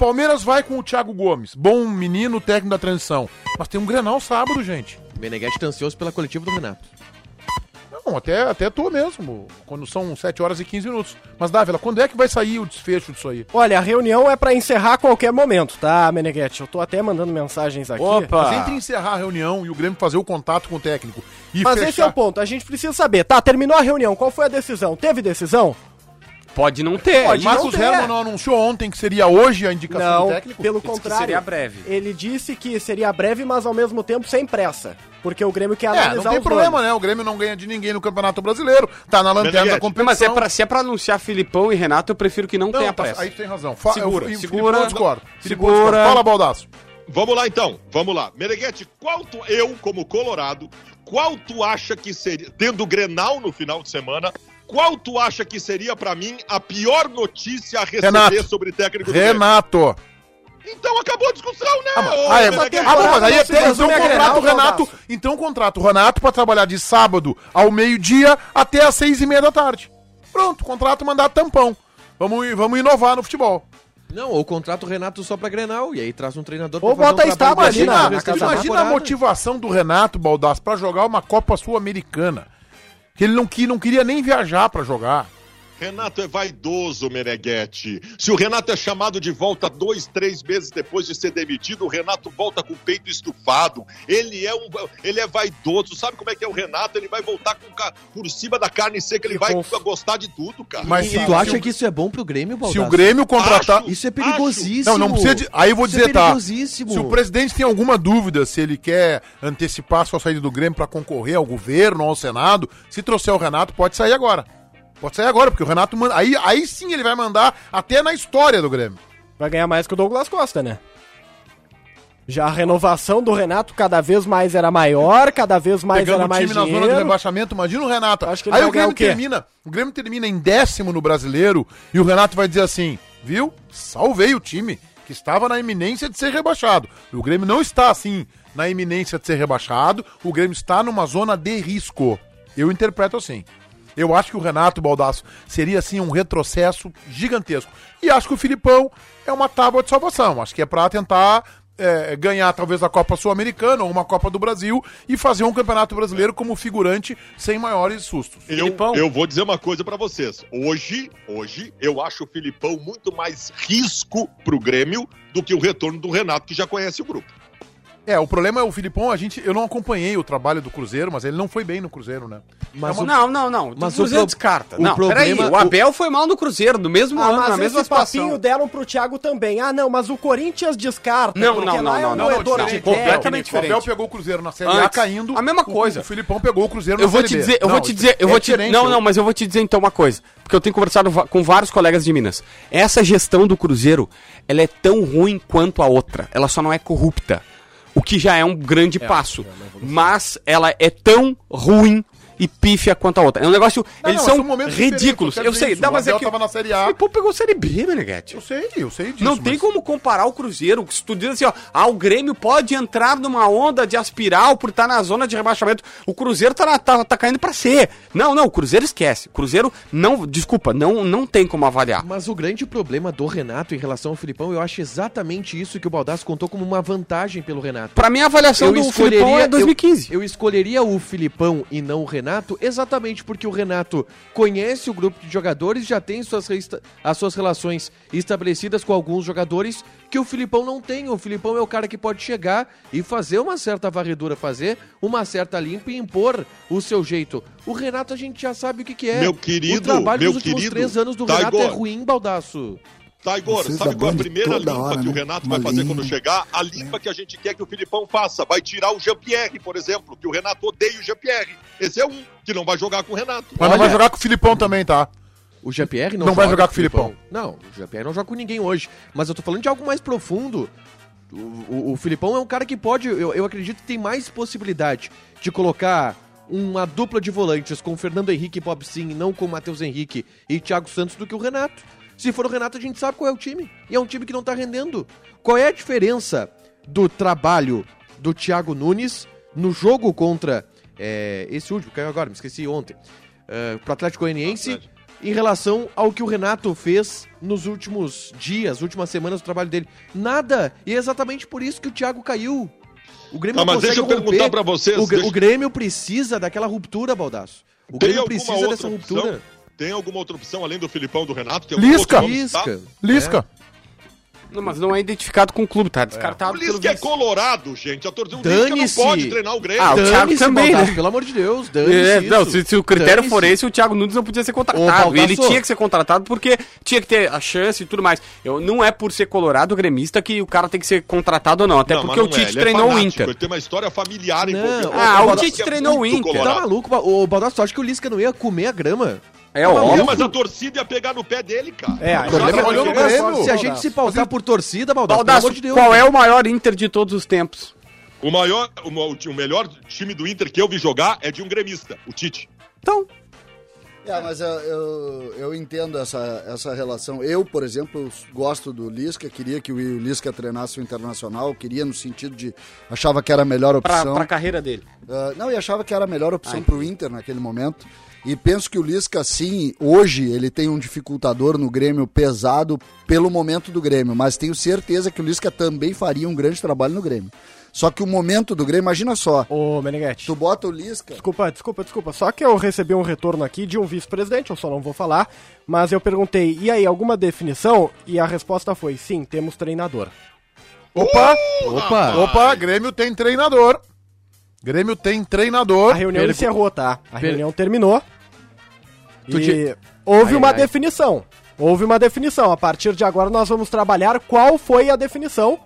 [SPEAKER 2] Palmeiras vai com o Thiago Gomes, bom menino, técnico da transição. Mas tem um Grenal sábado, gente.
[SPEAKER 6] Meneghetti tá ansioso pela coletiva do Renato.
[SPEAKER 2] Não, até, até tô mesmo, quando são 7 horas e 15 minutos. Mas, Dávila, quando é que vai sair o desfecho disso aí?
[SPEAKER 3] Olha, a reunião é pra encerrar a qualquer momento, tá, Meneghetti? Eu tô até mandando mensagens aqui.
[SPEAKER 2] Mas entre encerrar a reunião e o Grêmio fazer o contato com o técnico e
[SPEAKER 3] Mas
[SPEAKER 2] fechar...
[SPEAKER 3] esse é o ponto, a gente precisa saber. Tá, terminou a reunião, qual foi a decisão? Teve decisão?
[SPEAKER 5] Pode não ter.
[SPEAKER 3] Pode
[SPEAKER 2] Marcos
[SPEAKER 3] não ter.
[SPEAKER 2] Herman não anunciou ontem que seria hoje a indicação
[SPEAKER 3] Não,
[SPEAKER 2] do técnico?
[SPEAKER 3] pelo contrário.
[SPEAKER 5] seria breve.
[SPEAKER 3] Ele disse que seria breve, mas ao mesmo tempo sem pressa. Porque o Grêmio quer
[SPEAKER 2] É,
[SPEAKER 3] analisar
[SPEAKER 2] não tem
[SPEAKER 3] os
[SPEAKER 2] problema,
[SPEAKER 3] nomes.
[SPEAKER 2] né? O Grêmio não ganha de ninguém no Campeonato Brasileiro. Tá na lanterna da competição.
[SPEAKER 5] Mas é pra, se é pra anunciar Filipão e Renato, eu prefiro que não,
[SPEAKER 2] Não,
[SPEAKER 5] tenha
[SPEAKER 2] tá-
[SPEAKER 5] pressa.
[SPEAKER 2] aí tem razão. Fa
[SPEAKER 5] Segura,
[SPEAKER 2] eu, eu,
[SPEAKER 5] segura.
[SPEAKER 2] Eu discordo.
[SPEAKER 5] Segura.
[SPEAKER 2] Fala, Baldaço.
[SPEAKER 7] Vamos lá então, vamos lá. Meneghete, qual tu, eu, como colorado, qual tu acha que seria, tendo o Grenal no final de semana, qual tu acha que seria pra mim a pior notícia a receber
[SPEAKER 2] Renato.
[SPEAKER 7] sobre técnico do?
[SPEAKER 2] Renato.
[SPEAKER 7] Então acabou a discussão, né?
[SPEAKER 2] Ah, mas-
[SPEAKER 7] ô,
[SPEAKER 2] ah, é,
[SPEAKER 7] Meneghete?
[SPEAKER 2] ah, mas aí até, então contrata
[SPEAKER 3] Grenal,
[SPEAKER 2] o Renato. Então contrata o Renato pra trabalhar de sábado ao meio-dia até às seis e meia da tarde. Pronto, contrato mandato tampão. Vamos, vamos inovar no futebol.
[SPEAKER 6] Não, ou contrata o Renato só pra Grenal, e aí traz um treinador
[SPEAKER 3] Ou
[SPEAKER 6] pra fazer
[SPEAKER 3] bota a
[SPEAKER 6] um trabalho
[SPEAKER 3] estátua ali
[SPEAKER 6] decente
[SPEAKER 3] na-
[SPEAKER 6] no
[SPEAKER 3] na
[SPEAKER 6] restante
[SPEAKER 3] casa
[SPEAKER 6] da
[SPEAKER 3] da
[SPEAKER 2] Imagina a motivação do Renato Baldasso pra jogar uma Copa Sul-Americana. Que ele não, que, não queria nem viajar pra jogar.
[SPEAKER 7] Renato é vaidoso, Meneghetti. Se o Renato é chamado de volta dois, três meses depois de ser demitido, o Renato volta com o peito estufado. Ele é um, ele é vaidoso. Sabe como é que é o Renato? Ele vai voltar com por cima da carne seca. Ele vai
[SPEAKER 3] conf-
[SPEAKER 7] gostar de tudo, cara.
[SPEAKER 2] Mas
[SPEAKER 6] E
[SPEAKER 2] se,
[SPEAKER 6] tu acha
[SPEAKER 2] se
[SPEAKER 6] que isso é bom pro Grêmio,
[SPEAKER 2] se
[SPEAKER 6] Baldasso?
[SPEAKER 2] o Grêmio contratar.
[SPEAKER 7] Acho.
[SPEAKER 6] Isso é perigosíssimo.
[SPEAKER 2] Não, não precisa de. Aí eu vou
[SPEAKER 6] Isso
[SPEAKER 2] dizer,
[SPEAKER 6] é
[SPEAKER 2] tá?
[SPEAKER 6] perigosíssimo.
[SPEAKER 2] Se o presidente tem alguma dúvida se ele quer antecipar sua saída do Grêmio pra concorrer ao governo ou ao Senado, se trouxer o Renato, pode sair agora. Pode sair agora, porque o Renato manda. Aí, aí sim ele vai mandar até na história do Grêmio.
[SPEAKER 3] Vai ganhar mais que o Douglas Costa, né? Já a renovação do Renato cada vez mais era maior, cada vez mais
[SPEAKER 2] Pegando
[SPEAKER 3] era
[SPEAKER 2] o
[SPEAKER 3] mais
[SPEAKER 2] time na zona de
[SPEAKER 3] dinheiro.
[SPEAKER 2] rebaixamento, imagina o Renato.
[SPEAKER 3] Acho que ele
[SPEAKER 2] Aí o Grêmio
[SPEAKER 3] o
[SPEAKER 2] termina. O Grêmio termina em décimo no brasileiro e o Renato vai dizer assim: viu? Salvei o time, que estava na iminência de ser rebaixado. E o Grêmio não está assim na iminência de ser rebaixado, o Grêmio está numa zona de risco. Eu interpreto assim. Eu acho que o Renato Baldasso seria assim um retrocesso gigantesco. E acho que o Filipão é uma tábua de salvação. Acho que é para tentar é, ganhar talvez a Copa Sul-Americana ou uma Copa do Brasil e fazer um Campeonato Brasileiro como figurante sem maiores sustos.
[SPEAKER 7] Eu,
[SPEAKER 5] Filipão.
[SPEAKER 7] eu vou dizer uma coisa pra vocês. Hoje, hoje, eu acho o Filipão muito mais risco pro Grêmio do que o retorno do Renato, que já conhece o grupo.
[SPEAKER 2] É, o problema é o Filipão, a gente, eu não acompanhei o trabalho do Cruzeiro, mas ele não foi bem no Cruzeiro, né?
[SPEAKER 6] Mas
[SPEAKER 5] Não,
[SPEAKER 6] o-
[SPEAKER 5] não, não, não.
[SPEAKER 6] mas o
[SPEAKER 5] o Cruzeiro
[SPEAKER 6] pro-
[SPEAKER 5] descarta.
[SPEAKER 6] o
[SPEAKER 5] não,
[SPEAKER 6] problema-
[SPEAKER 5] peraí. O Abel foi mal no Cruzeiro, no mesmo
[SPEAKER 3] Ah,
[SPEAKER 5] ano,
[SPEAKER 3] mas
[SPEAKER 5] na mesma
[SPEAKER 3] esse papinho
[SPEAKER 5] situação.
[SPEAKER 3] deram pro Thiago também. Ah, não, mas o Corinthians descarta.
[SPEAKER 5] Não, não, não,
[SPEAKER 3] é
[SPEAKER 5] não, não, não, não,
[SPEAKER 3] pé.
[SPEAKER 5] completamente
[SPEAKER 2] O
[SPEAKER 5] diferente.
[SPEAKER 2] Abel pegou o Cruzeiro na Série A
[SPEAKER 5] Antes,
[SPEAKER 2] caindo.
[SPEAKER 5] a mesma
[SPEAKER 2] o-
[SPEAKER 5] coisa.
[SPEAKER 2] O, Filipão pegou o Cruzeiro
[SPEAKER 5] Eu
[SPEAKER 2] na
[SPEAKER 5] vou
[SPEAKER 2] Série
[SPEAKER 5] te
[SPEAKER 2] B.
[SPEAKER 5] dizer, eu
[SPEAKER 2] Não,
[SPEAKER 5] vou te dizer, eu
[SPEAKER 2] é
[SPEAKER 5] vou te Não,
[SPEAKER 2] eu-
[SPEAKER 5] não, mas eu vou te dizer então uma coisa, porque eu tenho conversado com vários colegas de Minas. Essa gestão do Cruzeiro, ela é tão ruim quanto a outra. Ela só não é corrupta. O que já é um grande passo. mas ela é tão ruim e pífia quanto a outra. É um negócio.
[SPEAKER 2] Não,
[SPEAKER 5] eles
[SPEAKER 2] não,
[SPEAKER 5] são ridículos.
[SPEAKER 2] eu
[SPEAKER 5] Eu sei,
[SPEAKER 2] O
[SPEAKER 5] mas é que.
[SPEAKER 2] tava na Série A.
[SPEAKER 5] O Filipão pegou Série B, Meneghete.
[SPEAKER 2] Eu sei, eu sei disso.
[SPEAKER 5] Não tem
[SPEAKER 2] mas-
[SPEAKER 5] como comparar o Cruzeiro. Se tu diz assim, ó, ah, o Grêmio pode entrar numa onda de aspiral por estar na zona de rebaixamento. O Cruzeiro tá, na- tá, tá caindo pra C. Não, não, o Cruzeiro esquece. O Cruzeiro não, desculpa, não, não tem como avaliar.
[SPEAKER 6] Mas o grande problema do Renato em relação ao Filipão, eu acho exatamente isso que o Baldasso contou como uma vantagem pelo Renato.
[SPEAKER 5] Pra mim, a avaliação do Filipão é 2015.
[SPEAKER 6] Eu, eu escolheria o Filipão e não o Renato, exatamente porque o Renato conhece o grupo de jogadores, já tem suas, as suas relações estabelecidas com alguns jogadores que o Filipão não tem. O Filipão é o cara que pode chegar e fazer uma certa varredura, fazer uma certa limpa e impor o seu jeito. O Renato a gente já sabe o que, que é.
[SPEAKER 7] Meu querido,
[SPEAKER 6] o trabalho
[SPEAKER 7] meu
[SPEAKER 6] dos últimos
[SPEAKER 7] querido,
[SPEAKER 6] três anos do
[SPEAKER 7] tá
[SPEAKER 6] Renato é
[SPEAKER 7] igual.
[SPEAKER 6] ruim, Baldaço.
[SPEAKER 7] Taigor,
[SPEAKER 4] Vocês
[SPEAKER 7] sabe qual é a primeira limpa
[SPEAKER 4] hora,
[SPEAKER 7] que o
[SPEAKER 4] né?
[SPEAKER 7] Renato
[SPEAKER 4] Uma
[SPEAKER 7] vai fazer
[SPEAKER 4] limpa.
[SPEAKER 7] quando chegar? A limpa que a gente quer que o Filipão faça. Vai tirar o Jean-Pierre, por exemplo, que o Renato odeia o Jean-Pierre. Esse é um que não vai jogar com o Renato.
[SPEAKER 2] Mas não
[SPEAKER 6] Olha-
[SPEAKER 2] vai jogar com o Filipão também, tá?
[SPEAKER 6] O GPR não,
[SPEAKER 2] Não vai jogar
[SPEAKER 6] joga
[SPEAKER 2] com o Filipão.
[SPEAKER 6] Não, o GPR não joga com ninguém hoje. Mas eu tô falando de algo mais profundo. O, o- o Filipão é um cara que pode, eu, eu acredito que tem mais possibilidade de colocar uma dupla de volantes com Fernando Henrique e Bob Sim, e não com Matheus Henrique e Thiago Santos do que o Renato. Se for o Renato, a gente sabe qual é o time. E é um time que não tá rendendo. Qual é a diferença do trabalho do Thiago Nunes no jogo contra é, esse último, caiu agora, me esqueci ontem. É, pro Atlético Goianiense em relação ao que o Renato fez nos últimos dias, últimas semanas do trabalho dele. Nada. E é exatamente por isso que o Thiago caiu. O Grêmio
[SPEAKER 7] Tá, mas deixa eu perguntar
[SPEAKER 6] romper.
[SPEAKER 7] pra vocês,
[SPEAKER 6] O,
[SPEAKER 7] deixa-
[SPEAKER 6] o Grêmio precisa daquela ruptura, Baldaço. O
[SPEAKER 7] Tem
[SPEAKER 6] Grêmio precisa dessa
[SPEAKER 7] opção?
[SPEAKER 6] ruptura.
[SPEAKER 7] Tem alguma outra opção além do Filipão do Renato? Tem algum
[SPEAKER 2] Lisca.
[SPEAKER 7] nome, tá?
[SPEAKER 6] Lisca.
[SPEAKER 2] Lisca.
[SPEAKER 5] Não, mas não é identificado com o clube, tá descartado
[SPEAKER 7] O
[SPEAKER 5] pelo
[SPEAKER 7] Lisca é
[SPEAKER 5] vice.
[SPEAKER 7] colorado, gente. A torcida o Lisca não pode treinar o Grêmio.
[SPEAKER 5] Ah, o Thiago também,
[SPEAKER 6] Baldasso,
[SPEAKER 5] né?
[SPEAKER 6] Pelo amor de Deus, dane-se
[SPEAKER 5] É, não, se, se o critério for esse, o Thiago Nunes não podia ser contratado. Ele tinha que ser contratado porque tinha que ter a chance e tudo mais. Eu, não é por ser colorado gremista que o cara tem que ser contratado ou não. Até
[SPEAKER 7] Não,
[SPEAKER 5] porque o
[SPEAKER 7] não é,
[SPEAKER 5] Tite
[SPEAKER 7] é
[SPEAKER 5] treinou o
[SPEAKER 7] fanático,
[SPEAKER 5] Inter.
[SPEAKER 7] Ele tem uma história familiar envolvida.
[SPEAKER 5] ah, o
[SPEAKER 7] Baldasso
[SPEAKER 5] Tite
[SPEAKER 7] é
[SPEAKER 5] treinou o Inter.
[SPEAKER 6] Tá maluco? Ba- Ô, Baldasso, tu acha que o Lisca não ia comer a grama?
[SPEAKER 5] É
[SPEAKER 7] Não,
[SPEAKER 5] óbvio.
[SPEAKER 7] mas a torcida ia pegar no pé dele, cara.
[SPEAKER 3] É, aí
[SPEAKER 2] problema
[SPEAKER 7] tá
[SPEAKER 2] é olhando
[SPEAKER 7] olhando
[SPEAKER 2] o
[SPEAKER 7] o
[SPEAKER 2] Grêmio.
[SPEAKER 6] Se a gente se pautar por torcida, Baldasso, pelo
[SPEAKER 5] Baldasso,
[SPEAKER 6] amor de Deus.
[SPEAKER 5] qual é o maior Inter de todos os tempos?
[SPEAKER 7] O maior, o, o melhor time do Inter que eu vi jogar é de um gremista, o Tite.
[SPEAKER 5] Então,
[SPEAKER 4] É, mas eu, eu, eu entendo essa, essa relação. Eu, por exemplo, gosto do Lisca, queria que o Lisca treinasse o Internacional, queria no sentido de. achava que era a melhor opção.
[SPEAKER 5] pra carreira dele.
[SPEAKER 4] Ah, não, e achava que era a melhor opção para o Inter naquele momento. E penso que o Lisca, sim, hoje ele tem um dificultador no Grêmio pesado pelo momento do Grêmio, mas tenho certeza que o Lisca também faria um grande trabalho no Grêmio. Só que o momento do Grêmio, imagina só,
[SPEAKER 3] Ô, Meneghetti.
[SPEAKER 4] tu bota o Lisca.
[SPEAKER 3] Desculpa, desculpa, desculpa. Só que eu recebi um retorno aqui de um vice-presidente, eu só não vou falar. Mas eu perguntei, e aí, alguma definição? E a resposta foi, sim, temos treinador.
[SPEAKER 2] Opa!
[SPEAKER 6] Opa!
[SPEAKER 2] Opa, Grêmio tem treinador. Grêmio tem treinador.
[SPEAKER 3] A reunião encerrou, tá? A
[SPEAKER 6] Per-
[SPEAKER 3] reunião terminou.
[SPEAKER 6] Tu
[SPEAKER 3] e
[SPEAKER 6] te-
[SPEAKER 3] houve
[SPEAKER 5] Ai,
[SPEAKER 3] uma
[SPEAKER 5] ai.
[SPEAKER 3] definição. Houve uma definição. A partir de agora nós vamos trabalhar qual foi a definição.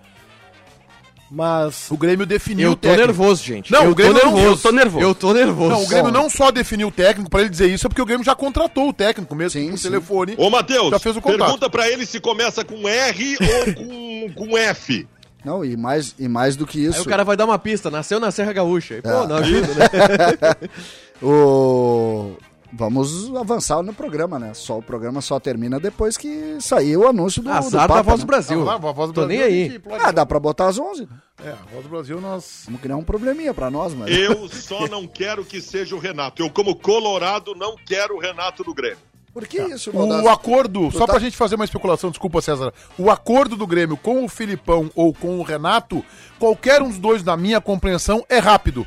[SPEAKER 3] Mas
[SPEAKER 2] O Grêmio definiu
[SPEAKER 6] Eu
[SPEAKER 2] o
[SPEAKER 6] tô
[SPEAKER 2] técnico.
[SPEAKER 6] nervoso, gente.
[SPEAKER 2] Não,
[SPEAKER 6] eu
[SPEAKER 2] o Grêmio
[SPEAKER 6] tô
[SPEAKER 2] não-
[SPEAKER 6] nervoso.
[SPEAKER 5] eu tô nervoso.
[SPEAKER 6] Eu tô nervoso.
[SPEAKER 2] Não, o Grêmio não só definiu o técnico, pra ele dizer isso, é porque o Grêmio já contratou o técnico mesmo
[SPEAKER 4] Sim,
[SPEAKER 2] por
[SPEAKER 4] sim.
[SPEAKER 2] telefone.
[SPEAKER 7] Ô, Matheus,
[SPEAKER 2] Já fez o contato.
[SPEAKER 7] pergunta pra ele se começa com R ou com, com F.
[SPEAKER 4] Não, e mais, e mais do que isso.
[SPEAKER 6] Aí o cara vai dar uma pista, nasceu na Serra Gaúcha. E, pô,
[SPEAKER 4] É.
[SPEAKER 6] não ajuda, né?
[SPEAKER 4] O... Vamos avançar no programa, né? Só, o programa só termina depois que sair o anúncio do, do
[SPEAKER 6] Azar
[SPEAKER 4] Papa,
[SPEAKER 6] da Voz
[SPEAKER 4] né?
[SPEAKER 6] do Brasil.
[SPEAKER 2] Ah, lá, a Voz do
[SPEAKER 6] Tô
[SPEAKER 2] Brasil,
[SPEAKER 6] nem aí.
[SPEAKER 4] Ah, dá pra botar às 11.
[SPEAKER 2] É, a Voz do Brasil nós...
[SPEAKER 4] Vamos criar um probleminha pra nós, mas...
[SPEAKER 7] Eu só não quero que seja o Renato. Eu, como colorado, não quero o Renato do Grêmio.
[SPEAKER 4] Por que isso,
[SPEAKER 2] O
[SPEAKER 4] Baldasso?
[SPEAKER 2] acordo, só
[SPEAKER 4] tá-
[SPEAKER 2] pra gente fazer uma especulação, desculpa César, o acordo do Grêmio com o Filipão ou com o Renato, qualquer um dos dois, na minha compreensão, é rápido.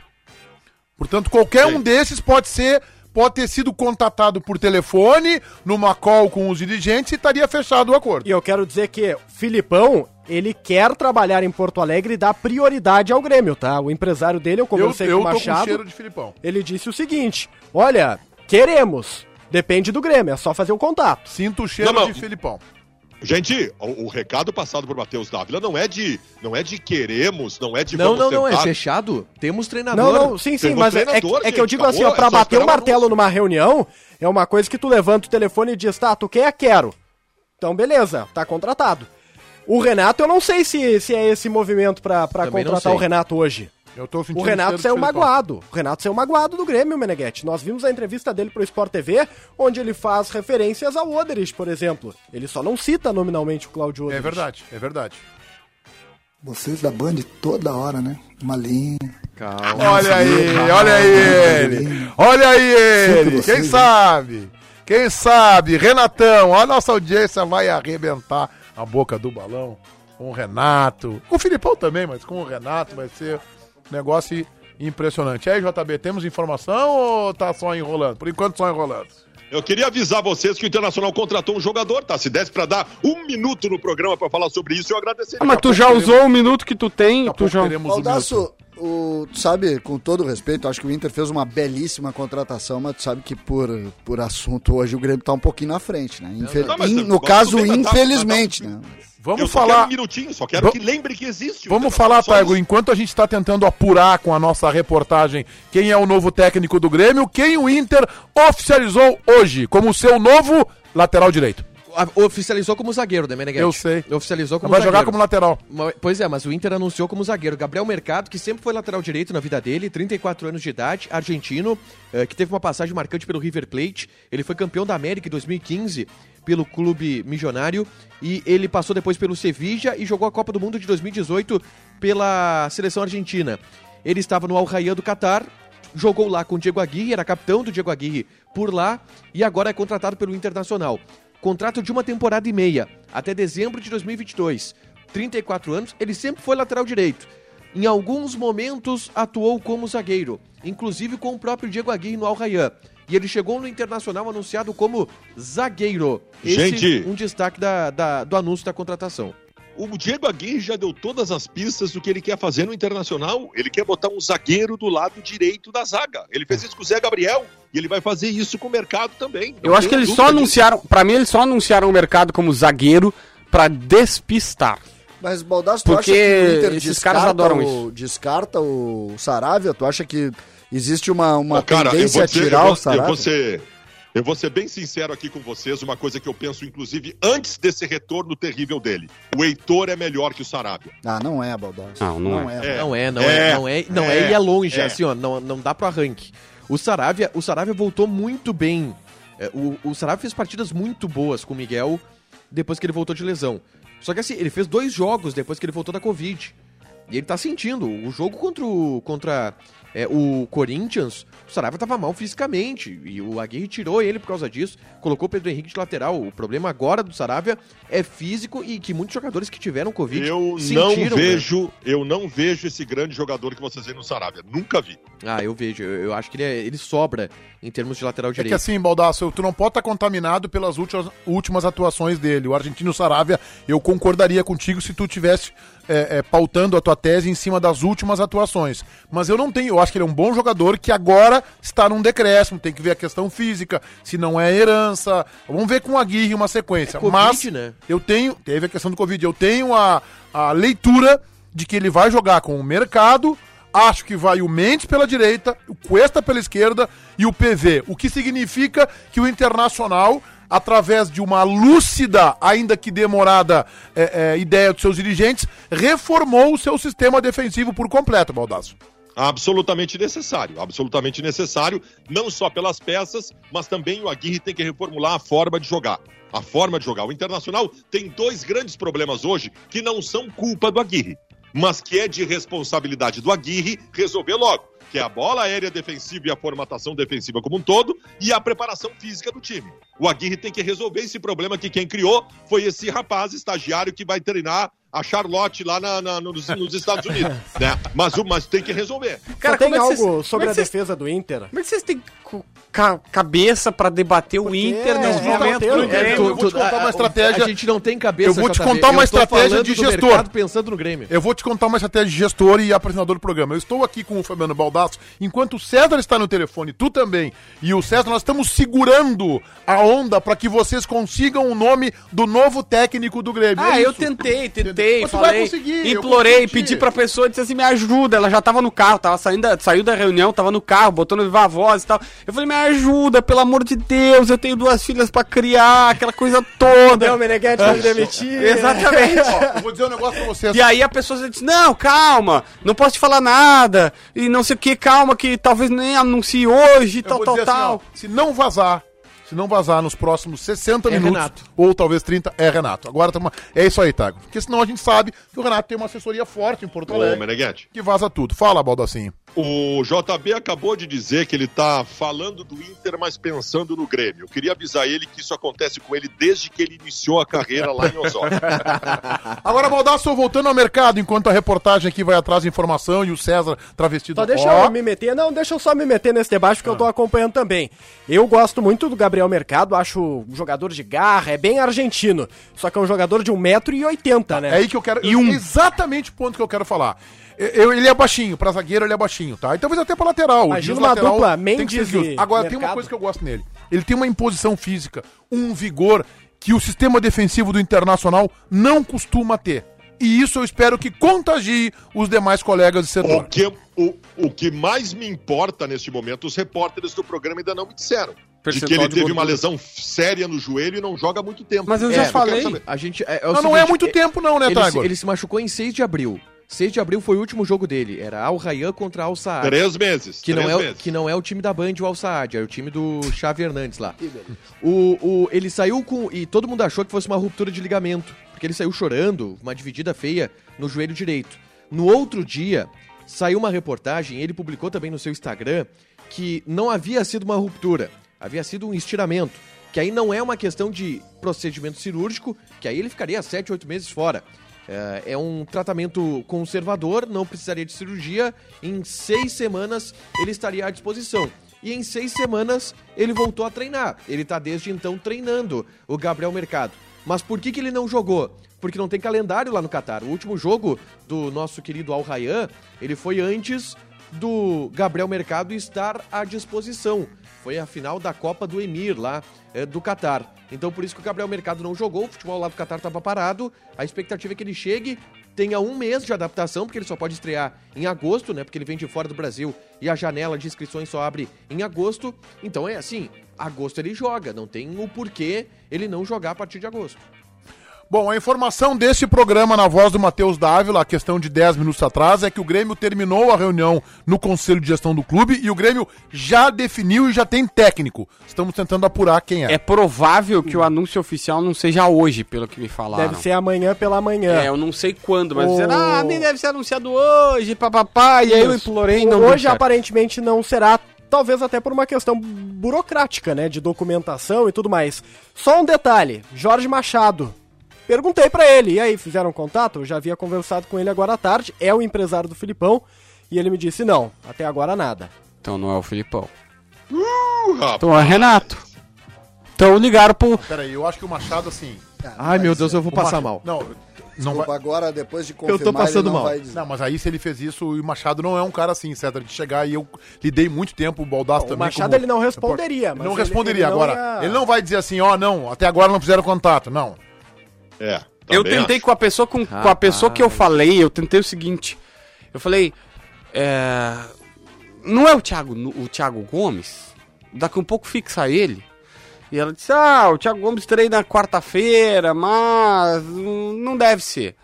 [SPEAKER 2] Portanto, qualquer
[SPEAKER 7] Sim.
[SPEAKER 2] um desses pode ser, pode ter sido contatado por telefone, numa call com os dirigentes e estaria fechado o acordo.
[SPEAKER 3] E eu quero dizer que o Filipão, ele quer trabalhar em Porto Alegre e dar prioridade ao Grêmio, tá? O empresário dele, eu
[SPEAKER 2] Eu,
[SPEAKER 3] conversei
[SPEAKER 2] eu
[SPEAKER 3] com o
[SPEAKER 2] tô com
[SPEAKER 3] Machado,
[SPEAKER 2] cheiro de Filipão.
[SPEAKER 3] ele disse o seguinte, olha, queremos, depende do Grêmio, é só fazer o contato.
[SPEAKER 2] Sinto o cheiro
[SPEAKER 7] Não, não.
[SPEAKER 2] de Filipão.
[SPEAKER 7] Gente, o, o recado passado por Matheus Dávila não é de não é de queremos, não é de
[SPEAKER 6] Não,
[SPEAKER 7] vamos
[SPEAKER 6] não, não, é fechado. Temos treinador.
[SPEAKER 3] Não, não, sim, sim,
[SPEAKER 7] Temos
[SPEAKER 3] mas é, é que- é eu digo assim,
[SPEAKER 7] acabou,
[SPEAKER 3] ó, pra
[SPEAKER 7] é
[SPEAKER 3] bater o
[SPEAKER 7] o
[SPEAKER 3] martelo
[SPEAKER 7] anúncio.
[SPEAKER 3] numa reunião, é uma coisa que tu levanta o telefone e diz, tá, tu quer? Quero. Então, beleza, tá contratado. O Renato, eu não sei se, se é esse movimento
[SPEAKER 6] não
[SPEAKER 3] contratar o Renato hoje.
[SPEAKER 2] Eu tô sentindo
[SPEAKER 3] O Renato saiu magoado. O Renato saiu magoado do Grêmio, Meneghetti. Nós vimos a entrevista dele pro Sport TV, onde ele faz referências ao Oderich, por exemplo. Ele só não cita nominalmente o Claudio
[SPEAKER 2] É
[SPEAKER 3] Oderich.
[SPEAKER 2] verdade, é verdade.
[SPEAKER 8] Vocês da Band toda hora, né? Uma linha.
[SPEAKER 6] Calma.
[SPEAKER 2] Olha aí, olha aí ele. Olha aí ele. Quem sabe? Quem sabe? Renatão, a nossa audiência vai arrebentar a boca do balão com o Renato. Com o Filipão também, mas com o Renato vai ser negócio impressionante. E aí, JB, temos informação ou tá só enrolando? Por enquanto só enrolando.
[SPEAKER 7] Eu queria avisar vocês que o Internacional contratou um jogador, tá? Se desse pra dar um minuto no programa pra falar sobre isso, eu agradeceria.
[SPEAKER 5] Ah, mas tu já usou o minuto que tu tem,
[SPEAKER 2] Daqui
[SPEAKER 5] tu já...
[SPEAKER 2] teremos um.
[SPEAKER 4] Baldasso, o, tu sabe, com todo respeito, acho que o Inter fez uma belíssima contratação, mas tu sabe que por, por assunto hoje o Grêmio tá um pouquinho na frente, né? Infel-
[SPEAKER 7] Não, mas
[SPEAKER 4] in- no caso,
[SPEAKER 7] bem, mas tá-
[SPEAKER 4] infelizmente,
[SPEAKER 7] mas
[SPEAKER 4] né?
[SPEAKER 2] Vamos
[SPEAKER 7] eu só quero
[SPEAKER 2] falar.
[SPEAKER 7] um minutinho, só quero
[SPEAKER 2] Va-
[SPEAKER 7] que lembre que existe. o
[SPEAKER 2] Vamos falar, Taigo, enquanto a gente está tentando apurar com a nossa reportagem quem é o novo técnico do Grêmio, quem o Inter oficializou hoje como seu novo lateral direito.
[SPEAKER 6] Oficializou como zagueiro, né, Meneghetti?
[SPEAKER 2] Eu sei.
[SPEAKER 6] Oficializou como
[SPEAKER 2] Vai jogar
[SPEAKER 6] zagueiro.
[SPEAKER 2] como lateral.
[SPEAKER 6] Pois é, mas o Inter anunciou como zagueiro. Gabriel Mercado, que sempre foi lateral direito na vida dele, 34 anos de idade, argentino, eh, que teve uma passagem marcante pelo River Plate. Ele foi campeão da América em 2015 pelo clube milionário e ele passou depois pelo Sevilla e jogou a Copa do Mundo de 2018 pela seleção argentina. Ele estava no Al Rayyan do Catar, jogou lá com o Diego Aguirre, era capitão do Diego Aguirre por lá e agora é contratado pelo Internacional. Contrato de uma temporada e meia, até dezembro de 2022. 34 anos, ele sempre foi lateral direito. Em alguns momentos atuou como zagueiro, inclusive com o próprio Diego Aguirre no Al Rayyan. E ele chegou no Internacional anunciado como zagueiro. Esse
[SPEAKER 7] Gente.
[SPEAKER 6] um destaque da, da- do anúncio da contratação.
[SPEAKER 7] O Diego Aguirre já deu todas as pistas do que ele quer fazer no Internacional. Ele quer botar um zagueiro do lado direito da zaga. Ele fez isso com o Zé Gabriel e ele vai fazer isso com o mercado também.
[SPEAKER 5] Eu
[SPEAKER 7] Não
[SPEAKER 5] acho que eles só anunciaram, pra mim eles só anunciaram o mercado como zagueiro pra despistar.
[SPEAKER 4] Mas, Baldasso, tu
[SPEAKER 5] Porque
[SPEAKER 4] acha que o Inter
[SPEAKER 5] esses caras adoram
[SPEAKER 4] o,
[SPEAKER 5] isso.
[SPEAKER 4] descarta o Saravia? Tu acha que existe uma, uma
[SPEAKER 7] cara, eu
[SPEAKER 4] tendência a tirar
[SPEAKER 7] eu,
[SPEAKER 4] o
[SPEAKER 7] vou, eu,
[SPEAKER 4] Saravia?
[SPEAKER 7] vou ser, eu vou ser bem sincero aqui com vocês, uma coisa que eu penso, inclusive, antes desse retorno terrível dele. O Heitor é melhor que o Sarabia.
[SPEAKER 4] Ah, não é, Baldasso.
[SPEAKER 5] Não, não é.
[SPEAKER 7] É.
[SPEAKER 6] Não é, não
[SPEAKER 7] É,
[SPEAKER 6] é, não é, não é,
[SPEAKER 7] é,
[SPEAKER 6] e é longe,
[SPEAKER 7] é.
[SPEAKER 6] assim, ó, não, não dá pro arranque. O Saravia, o Saravia voltou muito bem. É, o, o Saravia fez partidas muito boas com o Miguel depois que ele voltou de lesão. Só que assim, ele fez dois jogos depois que ele voltou da Covid. E ele tá sentindo. O jogo contra o, contra, é, o Corinthians, o Saravia tava mal fisicamente. E o Aguirre tirou ele por causa disso. Colocou o Pedro Henrique de lateral. O problema agora do Saravia é físico e que muitos jogadores que tiveram Covid
[SPEAKER 7] Eu não
[SPEAKER 6] sentiram, né?
[SPEAKER 7] vejo, eu não vejo esse grande jogador que vocês veem no Sarabia. Nunca vi.
[SPEAKER 6] Ah, eu vejo. Eu, eu acho que ele, é- ele sobra em termos de lateral
[SPEAKER 2] É que
[SPEAKER 6] direito.
[SPEAKER 2] assim, Baldasso, tu não pode estar contaminado pelas últimas, últimas atuações dele. O argentino Saravia, eu concordaria contigo se tu tivesse é, é, pautando a tua tese em cima das últimas atuações. Mas eu não tenho, eu acho que ele é um bom jogador que agora está num decréscimo. Tem que ver a questão física, se não é herança. Vamos ver com a Aguirre uma sequência.
[SPEAKER 6] É Covid,
[SPEAKER 2] Mas
[SPEAKER 6] né?
[SPEAKER 2] eu tenho, teve a questão do Covid, eu tenho a, a leitura de que ele vai jogar com o mercado. Acho que vai o Mendes pela direita, o Cuesta pela esquerda e o PV. O que significa que o Internacional, através de uma lúcida, ainda que demorada, é, é, ideia dos seus dirigentes, reformou o seu sistema defensivo por completo, Baldasso.
[SPEAKER 7] Absolutamente necessário, absolutamente necessário, não só pelas peças, mas também o Aguirre tem que reformular a forma de jogar. A forma de jogar. O Internacional tem dois grandes problemas hoje que não são culpa do Aguirre, mas que é de responsabilidade do Aguirre resolver logo, que é a bola aérea defensiva e a formatação defensiva como um todo e a preparação física do time. O Aguirre tem que resolver esse problema que quem criou foi esse rapaz estagiário que vai treinar a Charlotte lá na- na- nos, nos Estados Unidos, né? Mas, o- mas tem que resolver.
[SPEAKER 3] Cara,
[SPEAKER 5] Cara,
[SPEAKER 3] tem
[SPEAKER 5] é
[SPEAKER 3] algo sobre
[SPEAKER 5] como é
[SPEAKER 3] a
[SPEAKER 5] que vocês-
[SPEAKER 3] defesa do Inter?
[SPEAKER 5] Como é que vocês têm ca- cabeça pra debater o
[SPEAKER 3] Porque
[SPEAKER 5] Inter
[SPEAKER 3] é,
[SPEAKER 5] nesse
[SPEAKER 3] é,
[SPEAKER 5] momento
[SPEAKER 3] é,
[SPEAKER 5] do Grêmio?
[SPEAKER 2] eu vou te contar uma
[SPEAKER 6] a-
[SPEAKER 2] estratégia-
[SPEAKER 6] A gente não tem cabeça.
[SPEAKER 2] Eu vou te contar uma estratégia de gestor.
[SPEAKER 6] pensando no Grêmio.
[SPEAKER 2] Eu vou te contar uma estratégia de gestor e apresentador do programa. Eu estou aqui com o Fabiano Baldasso, enquanto o César está no telefone, tu também, e o César, nós estamos segurando a onda para que vocês consigam o nome do novo técnico do Grêmio.
[SPEAKER 5] Ah,
[SPEAKER 2] É
[SPEAKER 5] eu tentei, tentei,
[SPEAKER 2] Mas
[SPEAKER 5] falei,
[SPEAKER 2] conseguir, eu
[SPEAKER 5] implorei, pedi pra pessoa, disse assim, me ajuda, ela já tava no carro, tava saindo, da- saiu da reunião, tava no carro, botou no viva voz e tal. Eu falei, me ajuda, pelo amor de Deus, eu tenho duas filhas pra criar, aquela coisa toda.
[SPEAKER 3] Não, Meneghetti vai me demitir.
[SPEAKER 5] Exatamente.
[SPEAKER 2] Ó, eu vou dizer um negócio pra vocês.
[SPEAKER 5] E aí a pessoa disse, não, calma, não posso te falar nada, e não sei o que, calma, que talvez nem anuncie hoje,
[SPEAKER 2] Eu
[SPEAKER 5] tal, tal,
[SPEAKER 2] assim,
[SPEAKER 5] tal.
[SPEAKER 2] ó, se não vazar, se não vazar nos próximos 60
[SPEAKER 6] É
[SPEAKER 2] minutos,
[SPEAKER 6] Renato.
[SPEAKER 2] ou talvez 30, é Renato. Agora tamo... é isso aí, Tago. Porque senão a gente sabe que o Renato tem uma assessoria forte em Porto
[SPEAKER 7] Ô,
[SPEAKER 2] Alegre, que vaza tudo. Fala, Baldacinho.
[SPEAKER 7] O JB acabou de dizer que ele tá falando do Inter, mas pensando no Grêmio. Eu queria avisar ele que isso acontece com ele desde que ele iniciou a carreira lá em Osório.
[SPEAKER 2] Agora, Baldasso, voltando ao mercado, enquanto a reportagem aqui vai atrás de informação e o César travestido...
[SPEAKER 3] Só deixa
[SPEAKER 2] Ó,
[SPEAKER 3] eu me meter. Não, deixa eu só me meter nesse debate que eu tô acompanhando também. Eu gosto muito do Gabriel Mercado, acho um jogador de garra, é bem argentino. Só que é um jogador de 1,80m, né?
[SPEAKER 2] É aí que eu quero...
[SPEAKER 5] E um-
[SPEAKER 2] Exatamente o ponto que eu quero falar. Eu, ele é baixinho, pra zagueiro ele é baixinho, tá? E talvez até pra lateral.
[SPEAKER 3] Imagina
[SPEAKER 2] Diz
[SPEAKER 3] uma
[SPEAKER 2] lateral
[SPEAKER 3] dupla,
[SPEAKER 2] tem que
[SPEAKER 3] Mendes e
[SPEAKER 2] Agora, tem uma
[SPEAKER 3] Mercado.
[SPEAKER 2] coisa que eu gosto nele. Ele tem uma imposição física, um vigor que o sistema defensivo do Internacional não costuma ter. E isso eu espero que contagie os demais colegas de
[SPEAKER 7] o,
[SPEAKER 2] setor.
[SPEAKER 7] que, o, o que mais me importa neste momento, os repórteres do programa ainda não me disseram. De que ele
[SPEAKER 5] de
[SPEAKER 7] teve uma
[SPEAKER 5] gordura.
[SPEAKER 7] lesão séria no joelho e não joga há muito tempo.
[SPEAKER 5] Mas eu
[SPEAKER 7] É,
[SPEAKER 5] já
[SPEAKER 7] quero
[SPEAKER 5] falei.
[SPEAKER 6] A gente, é, é o
[SPEAKER 2] Não, não é
[SPEAKER 6] seguinte,
[SPEAKER 2] muito tempo não, né,
[SPEAKER 6] ele, se,
[SPEAKER 2] Tagor?
[SPEAKER 6] ele se machucou em 6 de abril. 6 de abril foi o último jogo dele. Era Al Rayyan contra Al Saad.
[SPEAKER 7] Três meses.
[SPEAKER 6] Que não,
[SPEAKER 7] três
[SPEAKER 6] é, o-
[SPEAKER 7] meses.
[SPEAKER 6] que não é o time da Band, o Al Saad, é o time do Xavi Hernandes lá. O, o, ele saiu com. E todo mundo achou que fosse uma ruptura de ligamento. Porque ele saiu chorando, uma dividida feia no joelho direito. No outro dia, saiu uma reportagem, ele publicou também no seu Instagram, que não havia sido uma ruptura, havia sido um estiramento. Que aí não é uma questão de procedimento cirúrgico, que aí ele ficaria 7, 8 meses fora. É, é um tratamento conservador, não precisaria de cirurgia. Em seis semanas ele estaria à disposição. E em seis semanas ele voltou a treinar. Ele está desde então treinando o Gabriel Mercado. Mas por que, que ele não jogou? Porque não tem calendário lá no Catar. O último jogo do nosso querido Al Rayyan, ele foi antes do Gabriel Mercado estar à disposição. Foi a final da Copa do Emir lá é, do Catar. Então por isso que o Gabriel Mercado não jogou, o futebol lá do Catar estava parado. A expectativa é que ele chegue, tenha um mês de adaptação, porque ele só pode estrear em agosto, né? Porque ele vem de fora do Brasil e a janela de inscrições só abre em agosto. Então é assim, agosto ele joga, não tem o porquê ele não jogar a partir de agosto.
[SPEAKER 2] Bom, a informação desse programa na voz do Matheus Dávila, a questão de 10 minutos atrás, é que o Grêmio terminou a reunião no Conselho de Gestão do clube e o Grêmio já definiu e já tem técnico. Estamos tentando apurar quem é.
[SPEAKER 5] É provável que o anúncio oficial não seja hoje, pelo que me falaram.
[SPEAKER 3] Deve ser amanhã pela manhã.
[SPEAKER 5] É, eu não sei quando, mas
[SPEAKER 3] O-
[SPEAKER 5] disseram, ah, nem deve ser anunciado hoje, papapá. E aí eu implorei, não
[SPEAKER 3] Hoje aparentemente não será, talvez até por uma questão burocrática, né, de documentação e tudo mais. Só um detalhe, Jorge Machado. Perguntei pra ele, e aí, fizeram contato? Eu já havia conversado com ele agora à tarde, é o empresário do Filipão, e ele me disse, não, até agora nada.
[SPEAKER 5] Então não é o Filipão.
[SPEAKER 7] rapaz.
[SPEAKER 5] Então é Renato. Então ligaram pro...
[SPEAKER 2] Peraí, eu acho que o Machado, assim...
[SPEAKER 6] Ai meu Deus, eu vou
[SPEAKER 2] o
[SPEAKER 6] passar
[SPEAKER 2] Machado-
[SPEAKER 6] mal.
[SPEAKER 2] Não, não
[SPEAKER 4] Desculpa,
[SPEAKER 2] vai...
[SPEAKER 4] agora, depois de
[SPEAKER 6] tô
[SPEAKER 4] confirmar,
[SPEAKER 6] passando
[SPEAKER 4] ele não
[SPEAKER 6] mal.
[SPEAKER 4] vai dizer.
[SPEAKER 2] Não, mas aí se ele fez isso, o Machado não é um cara assim, certo? De chegar e eu lidei muito tempo, o Baldaço
[SPEAKER 3] O
[SPEAKER 2] também.
[SPEAKER 3] Machado,
[SPEAKER 2] como-
[SPEAKER 3] ele não responderia, mas
[SPEAKER 2] não
[SPEAKER 3] ele-
[SPEAKER 2] responderia.
[SPEAKER 3] ele não
[SPEAKER 2] Agora,
[SPEAKER 3] ia-
[SPEAKER 2] ele não vai dizer assim, ó, não, até agora não fizeram contato. Não.
[SPEAKER 7] É.
[SPEAKER 5] Eu
[SPEAKER 7] também
[SPEAKER 5] tentei
[SPEAKER 7] acho.
[SPEAKER 5] com a pessoa com, com a pessoa que eu falei, eu tentei o seguinte. Eu falei, é, não é o Thiago, o Thiago Gomes? Daqui um pouco fixa ele. E ela disse: "Ah, o Thiago Gomes treina quarta-feira, mas não deve ser".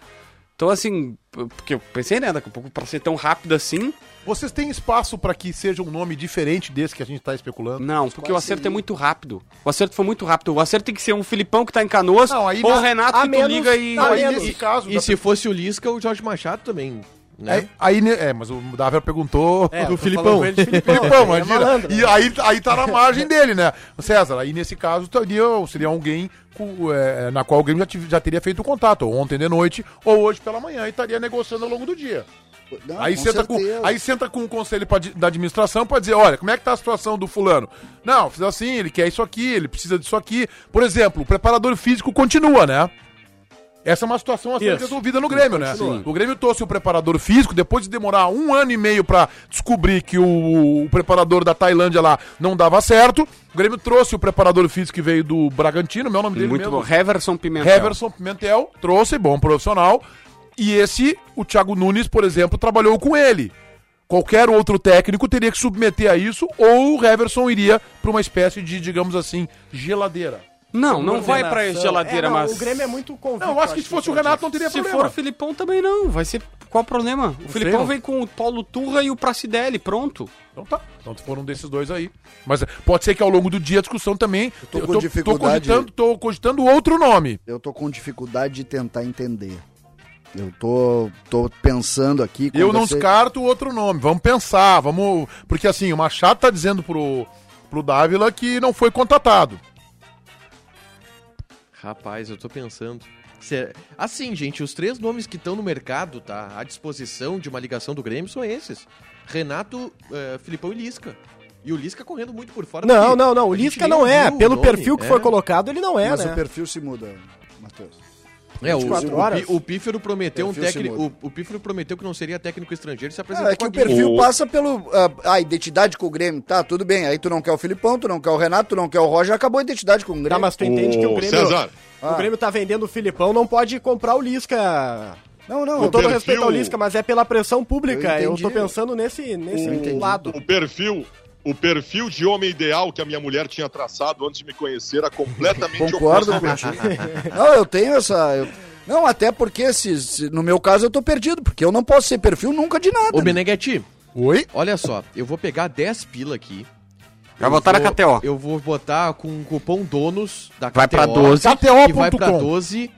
[SPEAKER 5] Então assim, porque eu pensei, né, daqui a pouco pra ser tão rápido assim,
[SPEAKER 2] Vocês têm espaço pra que seja um nome diferente desse que a gente tá especulando?
[SPEAKER 5] não, porque o acerto é muito rápido. O acerto foi muito rápido. O acerto tem que ser um Filipão que tá em Canoas
[SPEAKER 2] Não, aí
[SPEAKER 5] ou
[SPEAKER 2] na-
[SPEAKER 5] o Renato
[SPEAKER 3] a
[SPEAKER 5] que tu
[SPEAKER 3] menos-
[SPEAKER 5] liga e
[SPEAKER 3] a
[SPEAKER 2] Aí, nesse caso...
[SPEAKER 6] E se fosse o Lisca, o Jorge Machado também, né?
[SPEAKER 2] Aí, aí, é, mas o Dávila perguntou
[SPEAKER 3] É,
[SPEAKER 6] do Filipão.
[SPEAKER 3] falando com ele de Filipão. É
[SPEAKER 2] imagina.
[SPEAKER 3] malandro,
[SPEAKER 2] E
[SPEAKER 3] né?
[SPEAKER 2] aí, aí tá na margem dele, né? César, aí nesse caso teria, seria alguém com, é, na qual o Grêmio já, tive- já teria feito o contato, ou ontem de noite, ou hoje pela manhã, e estaria negociando ao longo do dia.
[SPEAKER 4] Não,
[SPEAKER 2] aí,
[SPEAKER 4] com
[SPEAKER 2] senta com, aí senta com o conselho pra da administração pra dizer, olha, como é que tá a situação do fulano? Não, fiz assim, ele quer isso aqui, ele precisa disso aqui. Por exemplo, o preparador físico continua, né? Essa é uma situação a ser
[SPEAKER 3] Isso.
[SPEAKER 2] resolvida no Grêmio, né? O Grêmio trouxe o preparador físico, depois de demorar um ano e meio pra descobrir que o, o preparador da Tailândia lá não dava certo, o Grêmio trouxe o preparador físico que veio do Bragantino, meu nome dele
[SPEAKER 5] muito
[SPEAKER 2] mesmo.
[SPEAKER 5] bom. Heverson Pimentel.
[SPEAKER 2] Heverson Pimentel trouxe, bom profissional. E esse, o Thiago Nunes, por exemplo, trabalhou com ele. Qualquer outro técnico teria que submeter a isso, ou o Heverson iria para uma espécie de, digamos assim, geladeira.
[SPEAKER 5] Não, não vai pra geladeira,
[SPEAKER 3] É, não,
[SPEAKER 5] mas.
[SPEAKER 3] O Grêmio é muito convicto.
[SPEAKER 2] Não, eu acho que se fosse o Renato não teria
[SPEAKER 5] Se
[SPEAKER 2] problema.
[SPEAKER 5] for o Filipão também não, vai ser. Qual o problema? O Filipão
[SPEAKER 2] não.
[SPEAKER 5] vem com o Paulo Turra e o Pracidelli, pronto.
[SPEAKER 2] Então tá. Então foram desses dois aí. Mas Pode ser que ao longo do dia a discussão também.
[SPEAKER 4] tô com dificuldade-
[SPEAKER 2] cogitando, tô cogitando outro nome.
[SPEAKER 4] Eu tô com dificuldade de tentar entender. Eu tô, tô pensando aqui.
[SPEAKER 2] Eu não
[SPEAKER 4] conversei-
[SPEAKER 2] descarto outro nome. Vamos pensar, vamos. Porque assim, o Machado tá dizendo pro, pro Dávila que não foi contratado.
[SPEAKER 6] Rapaz, eu tô pensando. Assim, gente, os três nomes que estão no mercado, tá? À disposição de uma ligação do Grêmio são esses: Renato, eh, Filipão e Lisca. E o Lisca correndo muito por fora.
[SPEAKER 3] Não, não, não. O Lisca não é. Pelo
[SPEAKER 6] nome,
[SPEAKER 3] perfil que
[SPEAKER 6] é.
[SPEAKER 3] foi colocado, ele não é,
[SPEAKER 4] Mas
[SPEAKER 3] né?
[SPEAKER 4] o perfil se muda, Matheus.
[SPEAKER 6] É, o,
[SPEAKER 3] 24
[SPEAKER 6] o,
[SPEAKER 3] horas.
[SPEAKER 6] Pi- o Pífero prometeu um
[SPEAKER 4] Perfil se
[SPEAKER 6] técnico. O, o Pífero prometeu que não seria técnico estrangeiro e se apresentou
[SPEAKER 4] Ah, é que
[SPEAKER 6] a
[SPEAKER 4] o perfil
[SPEAKER 7] O-
[SPEAKER 4] passa pelo. ah, a identidade com o Grêmio. Tá, tudo bem. Aí tu não quer o Filipão, tu não quer o Renato, tu não quer o Roger, acabou a identidade com o Grêmio.
[SPEAKER 3] Tá, mas tu entende que o Grêmio.
[SPEAKER 7] César,
[SPEAKER 3] O Grêmio tá vendendo o Filipão, não pode comprar o Lisca.
[SPEAKER 4] Não, não.
[SPEAKER 3] Com
[SPEAKER 7] O
[SPEAKER 3] todo
[SPEAKER 7] perfil-
[SPEAKER 3] respeito ao Lisca, mas é pela pressão pública.
[SPEAKER 4] Eu
[SPEAKER 3] Eu, tô pensando nesse, nesse lado.
[SPEAKER 7] o perfil, o perfil de homem ideal que a minha mulher tinha traçado antes de me conhecer era completamente
[SPEAKER 4] Concordo
[SPEAKER 7] oposto.
[SPEAKER 4] contigo. Não, eu tenho essa. eu- Não, até porque se, se- no meu caso eu tô perdido, porque eu não posso ser perfil nunca de nada.
[SPEAKER 6] Ô,
[SPEAKER 4] né?
[SPEAKER 6] Meneghetti,
[SPEAKER 2] Oi?
[SPEAKER 6] olha só, eu vou pegar 10 pila aqui.
[SPEAKER 5] Vai botar na
[SPEAKER 6] vou-
[SPEAKER 5] KTO.
[SPEAKER 6] Eu vou botar com o cupom DONOS da
[SPEAKER 5] Vai pra
[SPEAKER 6] KTO,
[SPEAKER 5] 12.
[SPEAKER 6] Que vai pra
[SPEAKER 2] KTO.com.
[SPEAKER 6] 12.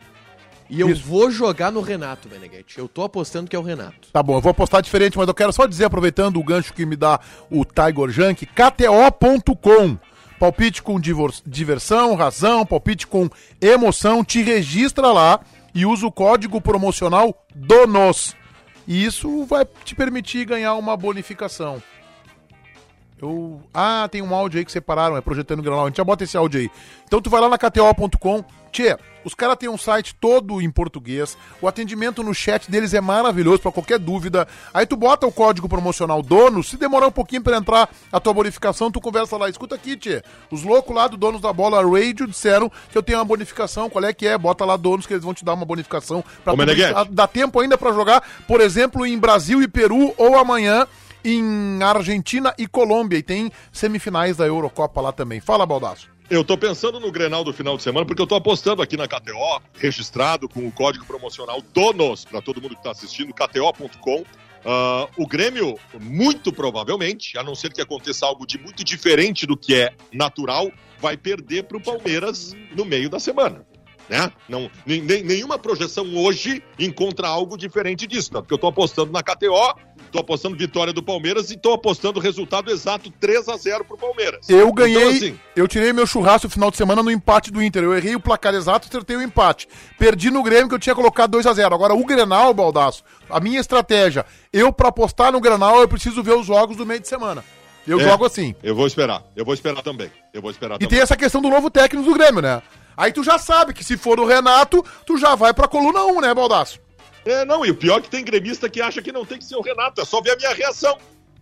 [SPEAKER 6] E eu
[SPEAKER 2] Isso.
[SPEAKER 6] vou jogar no Renato, Meneghetti. Eu tô apostando que é o Renato.
[SPEAKER 2] Tá bom, eu vou apostar diferente, mas eu quero só dizer, aproveitando o gancho que me dá o Tiger Junk, KTO.com. Palpite com diversão, razão, palpite com emoção, te registra lá e usa o código promocional DONOS. E isso vai te permitir ganhar uma bonificação. Eu... Ah, tem um áudio aí que separaram, é projetando granal. A gente já bota esse áudio aí. Então tu vai lá na KTO.com. Tchê, os caras têm um site todo em português. O atendimento no chat deles é maravilhoso pra qualquer dúvida. Aí tu bota o código promocional dono. Se demorar um pouquinho pra entrar a tua bonificação, tu conversa lá. Escuta aqui, Tchê. Os loucos lá do Donos da Bola Radio disseram que eu tenho uma bonificação. Qual é que é? Bota lá donos que eles vão te dar uma bonificação. Pra
[SPEAKER 7] Ô,
[SPEAKER 2] tu. Dá tempo ainda pra jogar, por exemplo, em Brasil e Peru ou amanhã em Argentina e Colômbia. E tem semifinais da Eurocopa lá também. Fala, Baldaço.
[SPEAKER 7] Eu tô pensando no Grenal do final de semana, porque eu tô apostando aqui na KTO, registrado com o código promocional DONOS, para todo mundo que tá assistindo, KTO.com. Ah, o Grêmio, muito provavelmente, a não ser que aconteça algo de muito diferente do que é natural, vai perder pro Palmeiras no meio da semana. Né? Não, nem- nenhuma projeção hoje encontra algo diferente disso, tá? porque eu tô apostando na KTO, tô apostando vitória do Palmeiras e tô apostando o resultado exato 3 a 0 pro Palmeiras.
[SPEAKER 2] Eu ganhei,
[SPEAKER 7] Então, assim,
[SPEAKER 2] eu tirei meu churrasco no final de semana no empate do Inter. Eu errei o placar exato, acertei o empate. Perdi no Grêmio que eu tinha colocado 2 a 0 Agora o Grenal, Baldaço, a minha estratégia, eu pra apostar no Grenal, eu preciso ver os jogos do meio de semana. Eu
[SPEAKER 7] É.
[SPEAKER 2] jogo assim.
[SPEAKER 7] Eu vou esperar. Eu vou esperar também. Eu vou esperar
[SPEAKER 2] E
[SPEAKER 7] também.
[SPEAKER 2] tem essa questão do novo técnico do Grêmio, né? Aí tu já sabe que se for o Renato, tu já vai pra coluna 1, né, Baldaço?
[SPEAKER 7] É, não, e o pior é que tem gremista que acha que não tem que ser o Renato. É só ver a minha reação.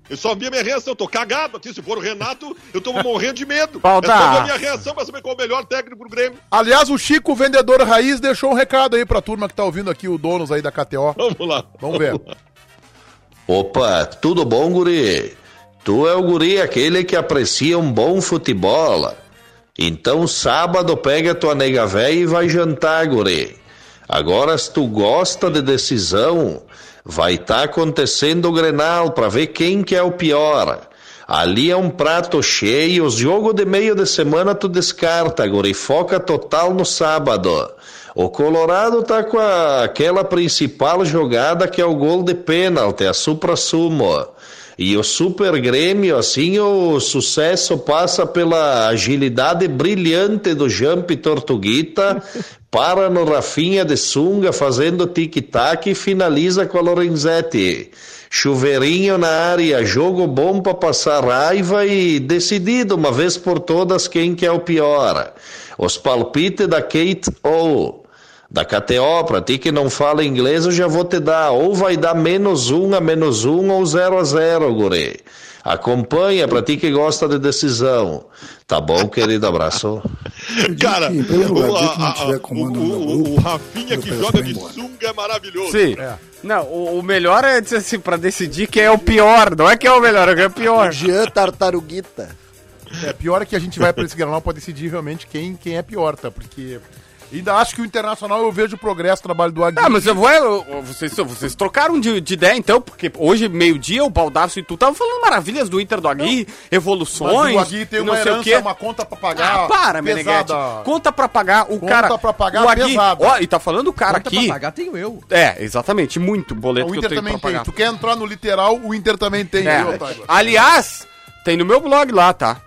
[SPEAKER 7] Eu só vi a minha reação. Eu tô cagado aqui. Se for o Renato, eu tô morrendo de medo.
[SPEAKER 5] Balda.
[SPEAKER 7] É só ver a minha reação pra saber qual é o melhor técnico pro Grêmio.
[SPEAKER 2] Aliás, o Chico, o vendedor raiz, deixou um recado aí pra turma que tá ouvindo aqui, o donos aí da KTO.
[SPEAKER 7] Vamos lá.
[SPEAKER 2] Vamos ver.
[SPEAKER 7] lá.
[SPEAKER 9] Opa, tudo bom, guri? Tu é o guri aquele que aprecia um bom futebol. Então, sábado, pega tua nega véia e vai jantar, guri. Agora, se tu gosta de decisão, vai estar acontecendo o Grenal pra ver quem que é o pior. Ali é um prato cheio, os jogos de meio de semana tu descarta, guri. Foca total no sábado. O Colorado tá com a- aquela principal jogada que é o gol de pênalti, a supra-sumo. E o Super Grêmio, assim, o sucesso passa pela agilidade brilhante do Jump Tortuguita, para no Rafinha de Sunga fazendo tic-tac e finaliza com a Lorenzetti. Chuveirinho na área, jogo bom para passar raiva e decidido uma vez por todas quem que é o pior. Os palpites da Kate O. Da KTO, pra ti que não fala inglês, eu já vou te dar. Ou vai dar menos um a menos um ou zero a zero, guri. Acompanha pra ti que gosta de decisão. Tá bom, querido? Abraço.
[SPEAKER 7] Cara, o,
[SPEAKER 8] que
[SPEAKER 7] a-
[SPEAKER 8] grupo,
[SPEAKER 7] Rafinha que joga de
[SPEAKER 8] embora.
[SPEAKER 7] sunga é maravilhoso.
[SPEAKER 5] Sim.
[SPEAKER 2] É.
[SPEAKER 5] Não, o, o melhor é dizer assim, pra decidir quem é o pior. Não é quem é o melhor, é quem é o pior.
[SPEAKER 4] Jean Tartaruguita.
[SPEAKER 2] É, pior é que a gente vai pra esse Granal pra decidir realmente quem, quem é pior, tá? Porque ainda acho que o Internacional eu vejo o progresso do trabalho do Aguirre.
[SPEAKER 5] Ah, mas eu vou. eu- vocês, vocês trocaram de, de ideia então, porque hoje, meio-dia, o Baldaço e tu estavam falando maravilhas do Inter do Aguirre, evoluções.
[SPEAKER 2] Mas o Aguirre tem
[SPEAKER 5] não
[SPEAKER 2] uma
[SPEAKER 5] sei o
[SPEAKER 2] herança,
[SPEAKER 5] quê.
[SPEAKER 2] uma conta pra pagar
[SPEAKER 5] Ah, para, Meneghete. Conta pra pagar o
[SPEAKER 2] Conta
[SPEAKER 5] cara.
[SPEAKER 2] pra pagar
[SPEAKER 5] o Aguirre,
[SPEAKER 2] pesada.
[SPEAKER 5] Ó, e tá falando o cara
[SPEAKER 6] Conta
[SPEAKER 5] aqui.
[SPEAKER 6] pra pagar tenho eu.
[SPEAKER 5] É, exatamente, muito boleto
[SPEAKER 2] O
[SPEAKER 5] que eu
[SPEAKER 2] Inter
[SPEAKER 5] tenho
[SPEAKER 2] também
[SPEAKER 5] pra
[SPEAKER 2] tem.
[SPEAKER 5] pagar.
[SPEAKER 2] Tu quer entrar no literal, o Inter também tem.
[SPEAKER 5] É.
[SPEAKER 2] Otávio?
[SPEAKER 5] Aliás, tem no meu blog lá, tá?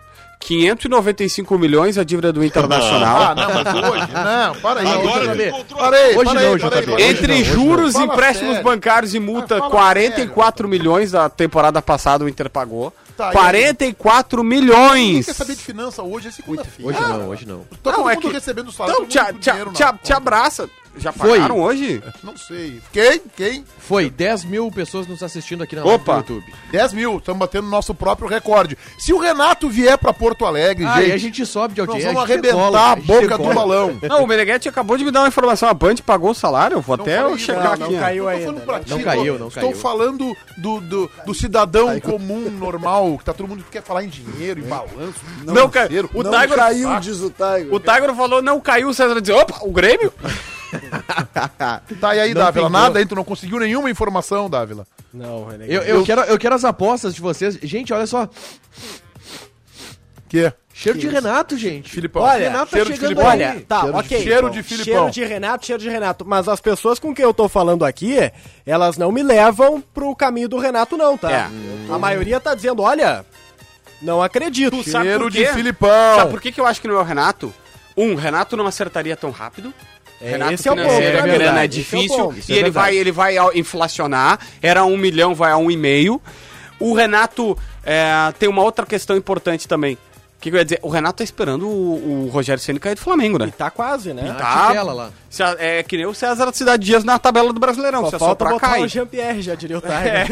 [SPEAKER 5] 595 milhões a dívida do Internacional.
[SPEAKER 2] Ah, não, mas hoje. Não, para aí.
[SPEAKER 7] Agora encontrou.
[SPEAKER 2] parei,
[SPEAKER 6] Hoje não, JB.
[SPEAKER 5] Entre juros,
[SPEAKER 2] não.
[SPEAKER 5] Empréstimos
[SPEAKER 2] sério.
[SPEAKER 5] bancários e multa,
[SPEAKER 2] Ah, fala
[SPEAKER 5] 44 milhões da temporada passada o Inter pagou.
[SPEAKER 2] Tá, e aí?
[SPEAKER 5] 44
[SPEAKER 2] Quem
[SPEAKER 5] milhões!
[SPEAKER 2] quer saber de finança hoje? É segunda-feira.
[SPEAKER 6] Hoje não, hoje não.
[SPEAKER 2] Tá
[SPEAKER 5] Não,
[SPEAKER 2] todo
[SPEAKER 5] é
[SPEAKER 2] mundo
[SPEAKER 5] que-
[SPEAKER 2] recebendo salário,
[SPEAKER 5] Então,
[SPEAKER 2] todo
[SPEAKER 5] te, te, te, te abraça. Já
[SPEAKER 6] Foi.
[SPEAKER 5] pagaram hoje?
[SPEAKER 2] Não sei. Quem? Quem?
[SPEAKER 6] Foi 10 mil pessoas nos assistindo aqui na
[SPEAKER 5] Opa.
[SPEAKER 6] live do YouTube.
[SPEAKER 2] 10 mil. Estamos batendo nosso próprio recorde. Se o Renato vier pra Porto Alegre,
[SPEAKER 6] Ah, e a
[SPEAKER 2] gente,
[SPEAKER 6] sobe de
[SPEAKER 2] nós
[SPEAKER 6] audiência.
[SPEAKER 2] vamos
[SPEAKER 6] a gente
[SPEAKER 2] arrebentar
[SPEAKER 6] decola,
[SPEAKER 2] a
[SPEAKER 6] gente
[SPEAKER 2] boca do
[SPEAKER 6] decola.
[SPEAKER 2] balão.
[SPEAKER 5] Não, o Meneghetti acabou de me dar uma informação. A Band pagou o salário? Vou até eu
[SPEAKER 2] isso,
[SPEAKER 5] checar
[SPEAKER 3] não,
[SPEAKER 5] aqui.
[SPEAKER 3] não caiu
[SPEAKER 2] Eu tô
[SPEAKER 3] ainda,
[SPEAKER 2] pra
[SPEAKER 3] né?
[SPEAKER 2] ti,
[SPEAKER 6] Não
[SPEAKER 2] tô-
[SPEAKER 6] caiu, não
[SPEAKER 2] Estou
[SPEAKER 6] caiu.
[SPEAKER 2] falando do, do, do cidadão comum, normal, que tá todo mundo que quer falar em dinheiro, em balanço.
[SPEAKER 5] Não,
[SPEAKER 2] financeiro.
[SPEAKER 5] o
[SPEAKER 4] não
[SPEAKER 5] Tiger-
[SPEAKER 4] caiu, diz o Tiger.
[SPEAKER 5] O Tiger falou, não caiu, o César disse, opa, o Grêmio?
[SPEAKER 2] Tá, e aí,
[SPEAKER 6] Não
[SPEAKER 2] Dávila?
[SPEAKER 6] pingou.
[SPEAKER 2] Nada, hein? Tu não conseguiu nenhuma informação, Dávila.
[SPEAKER 3] Não, René.
[SPEAKER 6] Eu, eu, quero, eu quero as apostas de vocês. Gente, olha só.
[SPEAKER 2] Que?
[SPEAKER 6] Cheiro de Renato, gente.
[SPEAKER 2] Filipão.
[SPEAKER 3] Olha,
[SPEAKER 6] Renato tá
[SPEAKER 2] cheiro de
[SPEAKER 6] chegando
[SPEAKER 2] Filipão.
[SPEAKER 6] aí.
[SPEAKER 3] Olha, tá,
[SPEAKER 4] Cheiro de
[SPEAKER 3] ok.
[SPEAKER 2] Cheiro de Filipão.
[SPEAKER 3] Cheiro de Renato, cheiro de Renato. Mas as pessoas com quem eu tô falando aqui, elas não me levam pro caminho do Renato, não, tá?
[SPEAKER 5] É.
[SPEAKER 3] A maioria tá dizendo, olha, não acredito.
[SPEAKER 5] Tu
[SPEAKER 2] Cheiro
[SPEAKER 5] por
[SPEAKER 2] de? Filipão.
[SPEAKER 5] Sabe por que, que eu acho que não é o Renato? Um, Renato não acertaria tão rápido.
[SPEAKER 3] É,
[SPEAKER 5] Renato
[SPEAKER 3] esse é o ponto, é
[SPEAKER 5] a grana é
[SPEAKER 3] é
[SPEAKER 5] difícil
[SPEAKER 6] isso
[SPEAKER 5] e
[SPEAKER 6] é
[SPEAKER 5] ele,
[SPEAKER 6] verdade.
[SPEAKER 5] vai, ele vai inflacionar. Era um milhão, vai a um e meio. O Renato é, tem uma outra questão importante também. O que, que eu ia dizer? O Renato tá esperando o, o Rogério Ceni cair do Flamengo,
[SPEAKER 3] E
[SPEAKER 5] né?
[SPEAKER 3] tá quase, né?
[SPEAKER 6] A tigela lá.
[SPEAKER 5] Se É que nem o César da Cidade Dias na tabela do Brasileirão.
[SPEAKER 3] Só
[SPEAKER 5] se
[SPEAKER 3] falta botar
[SPEAKER 5] cai.
[SPEAKER 3] o Jean-Pierre, já diria o Tiger.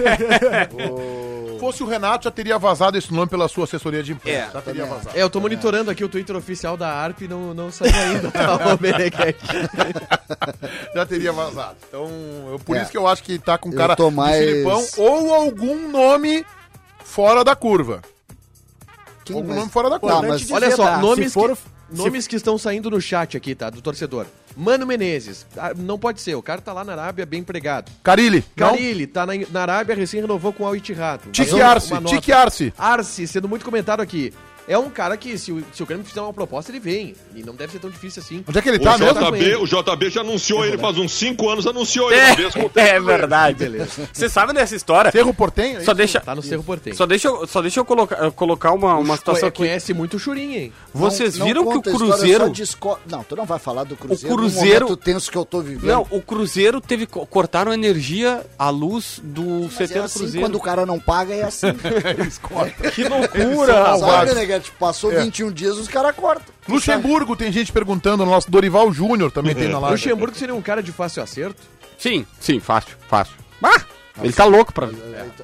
[SPEAKER 2] Se fosse o Renato, já teria vazado esse nome pela sua assessoria de imprensa.
[SPEAKER 5] É.
[SPEAKER 2] já teria vazado.
[SPEAKER 6] É, eu tô monitorando aqui o Twitter oficial da ARP e não, não saiu ainda. Tá, o.
[SPEAKER 2] Já teria vazado. Então, eu- por
[SPEAKER 4] É.
[SPEAKER 2] isso que eu acho que tá com cara de
[SPEAKER 4] mais-
[SPEAKER 2] Filipão ou algum nome fora da curva.
[SPEAKER 4] Quem
[SPEAKER 2] algum
[SPEAKER 4] mais?
[SPEAKER 2] nome fora da
[SPEAKER 4] Tá,
[SPEAKER 2] curva.
[SPEAKER 4] mas-
[SPEAKER 3] Importante
[SPEAKER 6] Olha só, nomes,
[SPEAKER 3] for-
[SPEAKER 6] que, nomes que estão saindo no chat aqui, tá? Do torcedor. Mano Menezes. Ah, Não pode ser, o cara tá lá na Arábia bem empregado.
[SPEAKER 2] Carilli. Não?
[SPEAKER 6] Carilli, tá na, na Arábia, recém renovou com o Al Ittihad.
[SPEAKER 2] Tique Arce. Tique Arce.
[SPEAKER 6] Arce, sendo muito comentado aqui. É um cara que, se o, se o Grêmio fizer uma proposta, ele vem. E não deve ser tão difícil assim.
[SPEAKER 2] Onde é que ele
[SPEAKER 7] O
[SPEAKER 2] tá mesmo?
[SPEAKER 7] JB, o JB já anunciou ele faz uns 5 anos, anunciou ele.
[SPEAKER 5] É,
[SPEAKER 7] o
[SPEAKER 5] é
[SPEAKER 7] dele.
[SPEAKER 5] verdade.
[SPEAKER 6] Beleza.
[SPEAKER 5] Você sabe dessa história?
[SPEAKER 2] Cerro Portenho? é
[SPEAKER 5] Só
[SPEAKER 2] isso?
[SPEAKER 5] deixa,
[SPEAKER 6] Tá no Cerro Portenho.
[SPEAKER 5] só deixa, eu- só deixa eu colocar, colocar uma, uma situação
[SPEAKER 6] Conhe-
[SPEAKER 5] aqui.
[SPEAKER 6] Conhece muito o Churinho, hein?
[SPEAKER 5] Vocês
[SPEAKER 4] Não-
[SPEAKER 5] viram
[SPEAKER 4] não
[SPEAKER 5] que o Cruzeiro...
[SPEAKER 4] disco- Não, tu não vai falar do Cruzeiro.
[SPEAKER 5] O Cruzeiro-
[SPEAKER 4] No momento tenso que eu tô vivendo.
[SPEAKER 5] Não, o Cruzeiro teve. co- Cortaram a energia, a luz do
[SPEAKER 4] Mas
[SPEAKER 5] CT
[SPEAKER 4] é
[SPEAKER 5] do
[SPEAKER 4] assim,
[SPEAKER 5] Cruzeiro.
[SPEAKER 4] quando o cara não paga, é assim.
[SPEAKER 5] Que loucura!
[SPEAKER 4] Sabe, Meneghete? Passou 21 dias, os caras cortam.
[SPEAKER 2] Luxemburgo, tem gente perguntando, nosso Dorival Júnior também tem na
[SPEAKER 6] O
[SPEAKER 2] live.
[SPEAKER 6] Luxemburgo seria um cara de fácil acerto.
[SPEAKER 5] sim, sim, fácil, fácil. Ah, ele tá louco pra.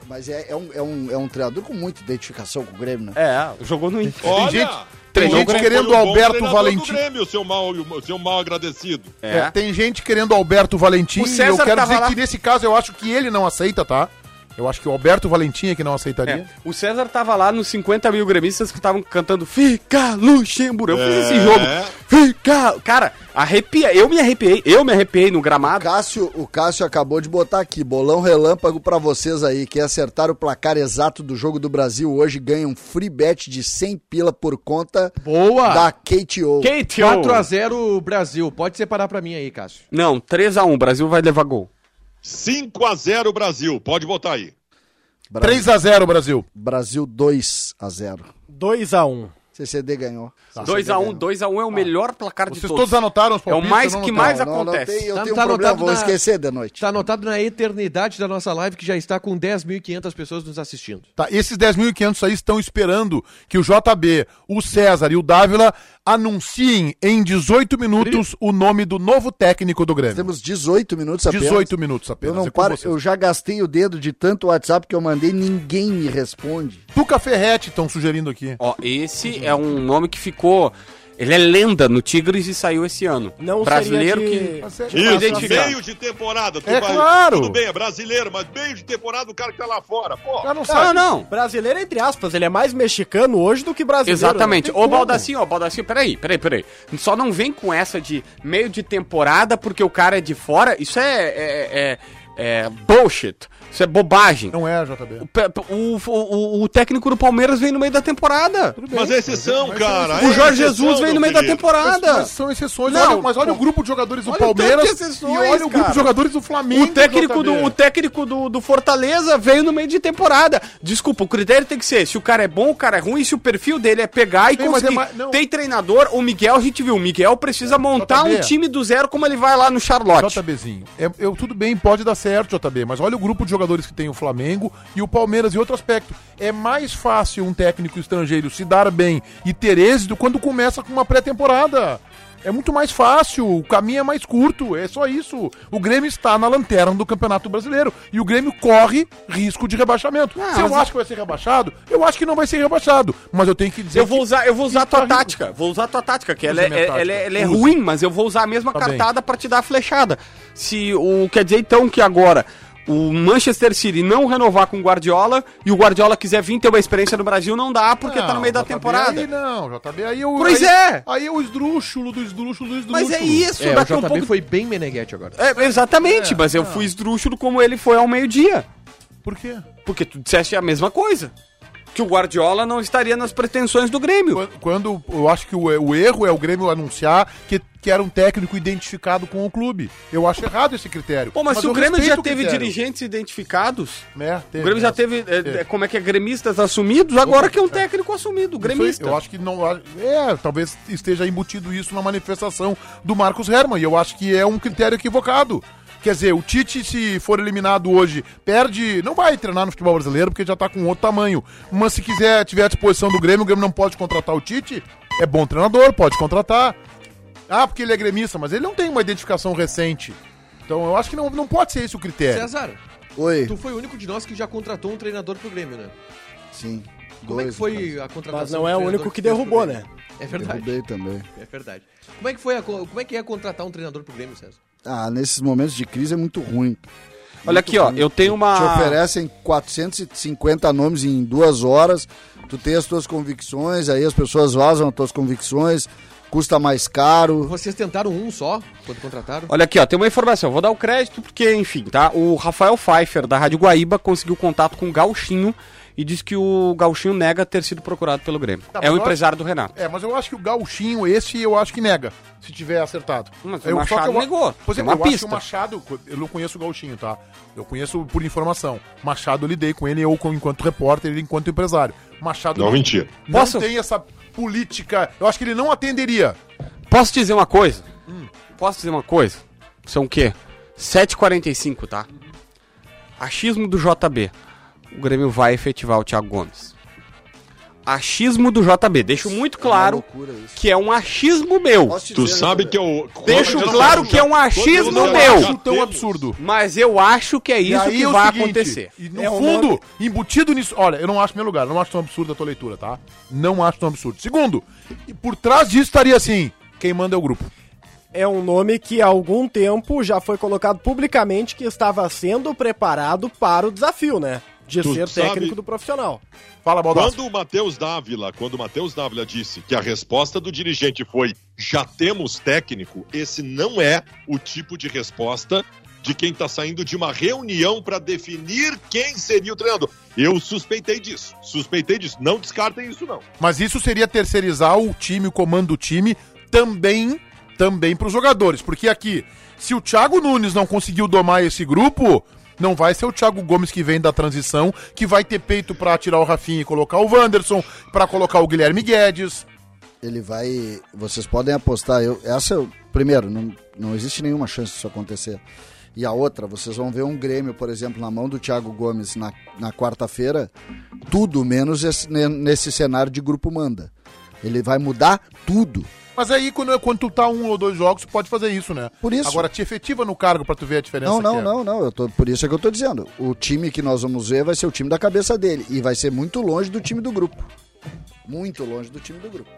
[SPEAKER 4] Mas é, é um, é, um, é um treinador com muita identificação com o Grêmio, né?
[SPEAKER 5] É, jogou no Inter.
[SPEAKER 7] Olha,
[SPEAKER 2] gente- tem gente querendo o Alberto Valentim.
[SPEAKER 7] do Grêmio, seu mal, o seu mal agradecido.
[SPEAKER 5] É.
[SPEAKER 2] É, tem gente querendo o Alberto Valentim
[SPEAKER 5] O
[SPEAKER 2] e eu quero
[SPEAKER 5] tava
[SPEAKER 2] dizer
[SPEAKER 5] lá.
[SPEAKER 2] que nesse caso eu acho que ele não aceita, tá? Eu acho que o Alberto Valentim é que não aceitaria.
[SPEAKER 5] É. O César tava lá nos 50 mil gremistas que estavam cantando Fica Luxemburgo. Eu fiz
[SPEAKER 7] É.
[SPEAKER 5] esse jogo. Fica. Cara, arrepia. Eu me arrepiei. Eu me arrepiei no
[SPEAKER 4] O
[SPEAKER 5] gramado.
[SPEAKER 4] Cássio, o Cássio acabou de botar aqui, bolão relâmpago pra vocês aí, que acertar o placar exato do jogo do Brasil hoje ganha um free bet de 100 pila por conta
[SPEAKER 6] Boa!
[SPEAKER 4] da KTO.
[SPEAKER 5] Kate
[SPEAKER 6] 4x0 Brasil. Pode separar pra mim aí, Cássio.
[SPEAKER 5] Não, 3x1. Brasil vai levar gol.
[SPEAKER 7] 5 a 0 Brasil. Pode botar aí.
[SPEAKER 4] Brasil,
[SPEAKER 2] 3x0 Brasil.
[SPEAKER 4] Brasil 2 a 0.
[SPEAKER 3] 2x1.
[SPEAKER 4] CCD ganhou.
[SPEAKER 5] 2x1. 2x1 é o melhor placar de
[SPEAKER 2] Vocês
[SPEAKER 5] todos.
[SPEAKER 2] todos anotaram os
[SPEAKER 5] É o
[SPEAKER 2] palpites?
[SPEAKER 5] mais
[SPEAKER 2] não
[SPEAKER 5] que mais
[SPEAKER 4] Não, não
[SPEAKER 5] acontece.
[SPEAKER 4] tem, eu
[SPEAKER 6] Tá-
[SPEAKER 4] tenho
[SPEAKER 6] tá
[SPEAKER 4] um problema,
[SPEAKER 6] anotado
[SPEAKER 4] vou
[SPEAKER 6] na-
[SPEAKER 4] esquecer de noite.
[SPEAKER 6] Tá anotado na eternidade da nossa live que já está com 10.500 pessoas nos assistindo.
[SPEAKER 2] Tá, esses 10.500 aí estão esperando que o JB, o César e o Dávila anunciem em 18 minutos o nome do novo técnico do Grêmio.
[SPEAKER 4] Temos 18 minutos apenas.
[SPEAKER 2] 18 minutos
[SPEAKER 4] Eu
[SPEAKER 2] apenas.
[SPEAKER 4] não
[SPEAKER 2] é
[SPEAKER 4] paro, eu já gastei o dedo de tanto WhatsApp que eu mandei, ninguém me responde.
[SPEAKER 2] Tuca Ferretti estão sugerindo aqui.
[SPEAKER 5] Ó, esse é um nome que ficou. Ele é lenda no Tigres e saiu esse ano.
[SPEAKER 3] Não
[SPEAKER 5] Brasileiro
[SPEAKER 3] seria de-
[SPEAKER 5] que.
[SPEAKER 2] É-
[SPEAKER 5] que
[SPEAKER 7] Isso,
[SPEAKER 5] identificar.
[SPEAKER 7] meio de temporada. Tu
[SPEAKER 2] É claro.
[SPEAKER 7] Tudo bem, é brasileiro, mas meio de temporada o cara que tá lá fora. Pô,
[SPEAKER 2] não
[SPEAKER 5] Não,
[SPEAKER 2] sabe.
[SPEAKER 5] não.
[SPEAKER 3] Brasileiro, entre aspas, ele é mais mexicano hoje do que brasileiro.
[SPEAKER 5] Exatamente.
[SPEAKER 3] Não tem
[SPEAKER 5] Ô. Baldacinho, ó, Baldacinho, peraí, peraí, peraí. Só não vem com essa de meio de temporada porque o cara é de fora. Isso é, é, é, é bullshit. Isso é bobagem.
[SPEAKER 2] Não é, JB.
[SPEAKER 5] O, o, o, o técnico do Palmeiras vem no meio da temporada.
[SPEAKER 7] mas é exceção, cara.
[SPEAKER 5] O
[SPEAKER 7] é
[SPEAKER 5] Jorge
[SPEAKER 7] exceção,
[SPEAKER 5] Jesus vem no meio da
[SPEAKER 7] querido.
[SPEAKER 5] temporada.
[SPEAKER 2] Mas são exceções.
[SPEAKER 5] Não,
[SPEAKER 2] olha, mas olha o grupo de jogadores do
[SPEAKER 5] olha
[SPEAKER 2] Palmeiras
[SPEAKER 5] exceções,
[SPEAKER 2] e olha o grupo
[SPEAKER 5] cara.
[SPEAKER 2] de jogadores do Flamengo.
[SPEAKER 5] O técnico, do, o técnico do, do Fortaleza veio no meio de temporada. Desculpa, o critério tem que ser se o cara é bom, o cara é ruim, se o perfil dele é pegar e
[SPEAKER 2] Sim, mas
[SPEAKER 5] conseguir.
[SPEAKER 2] é.
[SPEAKER 5] Tem treinador, o Miguel, a gente viu, o Miguel precisa montar
[SPEAKER 2] JB.
[SPEAKER 5] um time do zero como ele vai lá no Charlotte.
[SPEAKER 2] JBzinho, é, eu, tudo bem, pode dar certo, JB, mas olha o grupo de jogadores que tem o Flamengo e o Palmeiras e outro aspecto. É mais fácil um técnico estrangeiro se dar bem e ter êxito quando começa com uma pré-temporada. É muito mais fácil, o caminho é mais curto, é só isso. O Grêmio está na lanterna do Campeonato Brasileiro e o Grêmio corre risco de rebaixamento.
[SPEAKER 5] Ah,
[SPEAKER 2] Se eu acho que vai ser rebaixado, eu acho que não vai ser rebaixado, mas eu tenho que dizer
[SPEAKER 5] Eu vou
[SPEAKER 2] que-
[SPEAKER 5] usar, eu vou usar a tua
[SPEAKER 2] rindo.
[SPEAKER 5] tática. Vou usar a tua tática, que ela é,
[SPEAKER 2] minha
[SPEAKER 5] é-
[SPEAKER 2] tática.
[SPEAKER 5] ela é, ela é ruim, mas eu vou usar a mesma
[SPEAKER 2] Tá
[SPEAKER 5] cartada pra te dar a flechada. Se o quer dizer então que agora o Manchester City não renovar com o Guardiola e o Guardiola quiser vir ter uma experiência no Brasil, não dá porque tá no meio da temporada.
[SPEAKER 2] Aí não, JB aí eu.
[SPEAKER 5] Pois
[SPEAKER 2] aí,
[SPEAKER 5] é.
[SPEAKER 2] Aí é o esdrúxulo do esdrúxulo do esdrúxulo.
[SPEAKER 5] Mas é isso,
[SPEAKER 6] É, o
[SPEAKER 5] daqui a
[SPEAKER 6] JB
[SPEAKER 5] pouco.
[SPEAKER 6] foi bem Meneghete agora.
[SPEAKER 5] É, exatamente, mas eu fui esdrúxulo como ele foi ao meio-dia.
[SPEAKER 2] Por quê?
[SPEAKER 5] Porque tu disseste a mesma coisa. Que o Guardiola não estaria nas pretensões do Grêmio.
[SPEAKER 2] Quando, quando eu acho que o, o erro é o Grêmio anunciar que, que era um técnico identificado com o clube. Eu acho errado esse critério.
[SPEAKER 5] Pô, mas, se
[SPEAKER 2] eu
[SPEAKER 5] o Grêmio já
[SPEAKER 2] o
[SPEAKER 5] teve
[SPEAKER 2] critério.
[SPEAKER 5] dirigentes identificados,
[SPEAKER 2] É,
[SPEAKER 5] o
[SPEAKER 2] teve,
[SPEAKER 5] Grêmio já
[SPEAKER 2] né?
[SPEAKER 5] teve, é,
[SPEAKER 2] Teve.
[SPEAKER 5] é, como é que é, gremistas assumidos, agora que é um técnico assumido,
[SPEAKER 2] aí,
[SPEAKER 5] gremista.
[SPEAKER 2] Eu acho que não. É, talvez esteja embutido isso na manifestação do Marcos Herman. E eu acho que é um critério equivocado. Quer dizer, o Tite, se for eliminado hoje, perde. Não vai treinar no futebol brasileiro porque já tá com outro tamanho. Mas se quiser, tiver à disposição do Grêmio, o Grêmio não pode contratar o Tite. É bom treinador, pode contratar. Ah, porque ele é gremista, mas ele não tem uma identificação recente. Então eu acho que não, não pode ser esse o critério.
[SPEAKER 6] César,
[SPEAKER 4] Oi.
[SPEAKER 6] tu foi o único de nós que já contratou um treinador pro Grêmio, né?
[SPEAKER 4] Sim.
[SPEAKER 6] Como é que
[SPEAKER 4] dois,
[SPEAKER 6] foi a contratação?
[SPEAKER 3] Mas não é o único que derrubou, né?
[SPEAKER 6] É verdade.
[SPEAKER 4] Derrubei também.
[SPEAKER 6] É verdade. Como é que foi a, co- como é que é contratar um treinador pro Grêmio, César?
[SPEAKER 4] Ah, nesses momentos de crise é muito ruim.
[SPEAKER 5] Olha aqui, ó, eu tenho
[SPEAKER 4] Te
[SPEAKER 5] uma.
[SPEAKER 4] oferecem 450 nomes em duas horas, tu tem as tuas convicções, aí as pessoas vazam as tuas convicções, custa mais caro.
[SPEAKER 6] Vocês tentaram um só quando contrataram?
[SPEAKER 5] Olha aqui, ó, tem uma informação. Vou dar o crédito porque, enfim, tá? O Rafael Pfeiffer, da Rádio Guaíba, conseguiu contato com o Gauchinho e disse que o Gauchinho nega ter sido procurado pelo Grêmio.
[SPEAKER 2] Tá,
[SPEAKER 5] é o empresário do Renato.
[SPEAKER 2] É, mas eu acho que o gauchinho, esse, eu acho que nega, se tiver acertado.
[SPEAKER 5] Mas o
[SPEAKER 2] eu,
[SPEAKER 5] Machado
[SPEAKER 2] que eu,
[SPEAKER 5] negou.
[SPEAKER 2] Pois é,
[SPEAKER 5] uma
[SPEAKER 2] eu acho que
[SPEAKER 5] pista.
[SPEAKER 2] o Machado, eu não conheço o gauchinho, tá? Eu conheço por informação. Machado eu lidei com ele, eu enquanto repórter, ele enquanto empresário. Machado
[SPEAKER 7] Não, mentira.
[SPEAKER 2] não
[SPEAKER 5] Posso?
[SPEAKER 2] tem essa política, eu acho que ele não atenderia.
[SPEAKER 5] Posso dizer uma coisa? Posso dizer uma coisa? São o quê? 7h45, tá? Achismo do JB. O Grêmio vai efetivar o Thiago Gomes. Achismo do JB. Deixo muito claro
[SPEAKER 4] loucura isso.
[SPEAKER 5] que é um achismo meu.
[SPEAKER 7] Tu
[SPEAKER 4] dizer,
[SPEAKER 7] sabe que eu.
[SPEAKER 5] Deixo
[SPEAKER 7] quando
[SPEAKER 5] claro que é um achismo meu.
[SPEAKER 2] tão absurdo.
[SPEAKER 5] Mas eu acho que é isso que
[SPEAKER 2] é
[SPEAKER 5] vai
[SPEAKER 2] seguinte,
[SPEAKER 5] acontecer.
[SPEAKER 2] E no
[SPEAKER 3] É
[SPEAKER 2] fundo,
[SPEAKER 3] nome-
[SPEAKER 2] embutido nisso. Olha, eu não acho, primeiro lugar, eu não acho tão absurda a tua leitura, tá? Não acho tão absurdo. Segundo, e por trás disso estaria assim: quem manda é o grupo.
[SPEAKER 3] É um nome que há algum tempo já foi colocado publicamente que estava sendo preparado para o desafio, né? De
[SPEAKER 7] Tu
[SPEAKER 3] ser
[SPEAKER 7] sabe-
[SPEAKER 3] técnico do profissional.
[SPEAKER 2] Fala, Baldassi.
[SPEAKER 7] Quando o Matheus Dávila, quando o Matheus Dávila disse que a resposta do dirigente foi já temos técnico, esse não é o tipo de resposta de quem está saindo de uma reunião para definir quem seria o treinador. Eu suspeitei disso. Suspeitei disso. Não descartem isso, não.
[SPEAKER 2] Mas isso seria terceirizar o time, o comando do time, também, também para os jogadores. Porque aqui, se o Thiago Nunes não conseguiu domar esse grupo, não vai ser o Thiago Gomes que vem da transição, que vai ter peito para tirar o Rafinha e colocar o Wanderson, para colocar o Guilherme Guedes.
[SPEAKER 4] Ele vai. Vocês podem apostar. Eu, essa, eu- primeiro, não, não existe nenhuma chance disso acontecer. E a outra, vocês vão ver um Grêmio, por exemplo, na mão do Thiago Gomes na, na quarta-feira, tudo menos esse- ne- nesse cenário de grupo manda. Ele vai mudar tudo.
[SPEAKER 2] Mas aí, quando, quando tu tá um ou dois jogos, tu pode fazer isso, né?
[SPEAKER 4] Por isso.
[SPEAKER 2] Agora, te efetiva no cargo para tu ver a diferença.
[SPEAKER 4] Não, não,
[SPEAKER 2] que é.
[SPEAKER 4] não, não. Eu tô, por isso é que eu tô dizendo. O time que nós vamos ver vai ser o time da cabeça dele. E vai ser muito longe do time do grupo. Muito longe do time do grupo.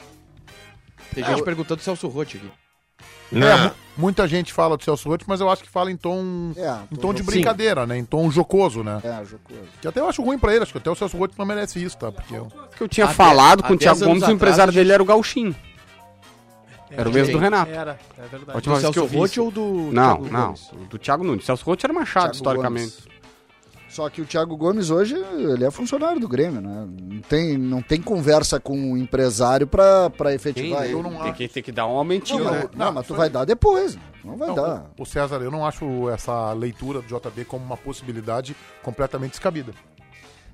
[SPEAKER 6] Tem
[SPEAKER 2] É,
[SPEAKER 6] gente perguntando do Celso Rotti aqui.
[SPEAKER 2] É,
[SPEAKER 7] Não.
[SPEAKER 2] mu- muita gente fala do Celso Rotti, mas eu acho que fala em tom,
[SPEAKER 4] É,
[SPEAKER 2] em tom de
[SPEAKER 4] sim.
[SPEAKER 2] brincadeira, né? Em tom jocoso, né?
[SPEAKER 4] É, jocoso.
[SPEAKER 2] Que até eu acho ruim pra ele, acho que até o Celso Rotti não merece isso, tá? Porque eu...
[SPEAKER 5] que eu tinha
[SPEAKER 6] Há
[SPEAKER 5] falado com o Thiago Gomes, o empresário dele era o Gauchinho. Era o mesmo do? Renato.
[SPEAKER 3] Era, é verdade.
[SPEAKER 5] última
[SPEAKER 6] Do
[SPEAKER 5] vez que eu
[SPEAKER 6] Celso Rotti
[SPEAKER 5] isso.
[SPEAKER 6] ou do
[SPEAKER 5] Não,
[SPEAKER 6] Thiago
[SPEAKER 5] não.
[SPEAKER 6] Gomes?
[SPEAKER 5] Do Thiago Nunes. Celso Rotti era Machado,
[SPEAKER 4] Thiago
[SPEAKER 5] historicamente.
[SPEAKER 4] Gomes. Só que o Thiago Gomes hoje, ele é funcionário do Grêmio, né? Não tem, não tem conversa com o empresário pra, pra
[SPEAKER 5] Tem,
[SPEAKER 4] efetivar ele.
[SPEAKER 2] eu não
[SPEAKER 5] tem, que, tem que dar um aumentinho,
[SPEAKER 4] Não,
[SPEAKER 5] né?
[SPEAKER 4] não, mas tu vai dar depois. Não vai
[SPEAKER 2] Não,
[SPEAKER 4] dar.
[SPEAKER 2] o César, eu não acho essa leitura do JB como uma possibilidade completamente descabida.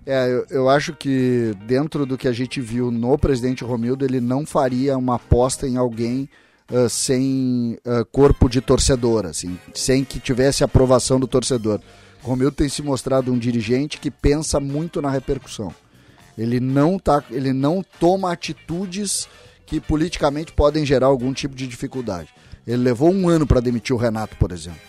[SPEAKER 4] É, eu, eu acho que dentro do que a gente viu no presidente Romildo, ele não faria uma aposta em alguém ah, sem ah, corpo de torcedor, assim, sem que tivesse aprovação do torcedor. Romildo tem se mostrado um dirigente que pensa muito na repercussão. Ele não, tá, ele não toma atitudes que politicamente podem gerar algum tipo de dificuldade. Ele levou um ano para demitir o Renato, por exemplo.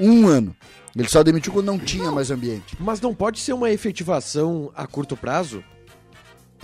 [SPEAKER 4] Um ano. Ele só demitiu quando não tinha mais ambiente.
[SPEAKER 6] Mas não pode ser uma efetivação a curto prazo?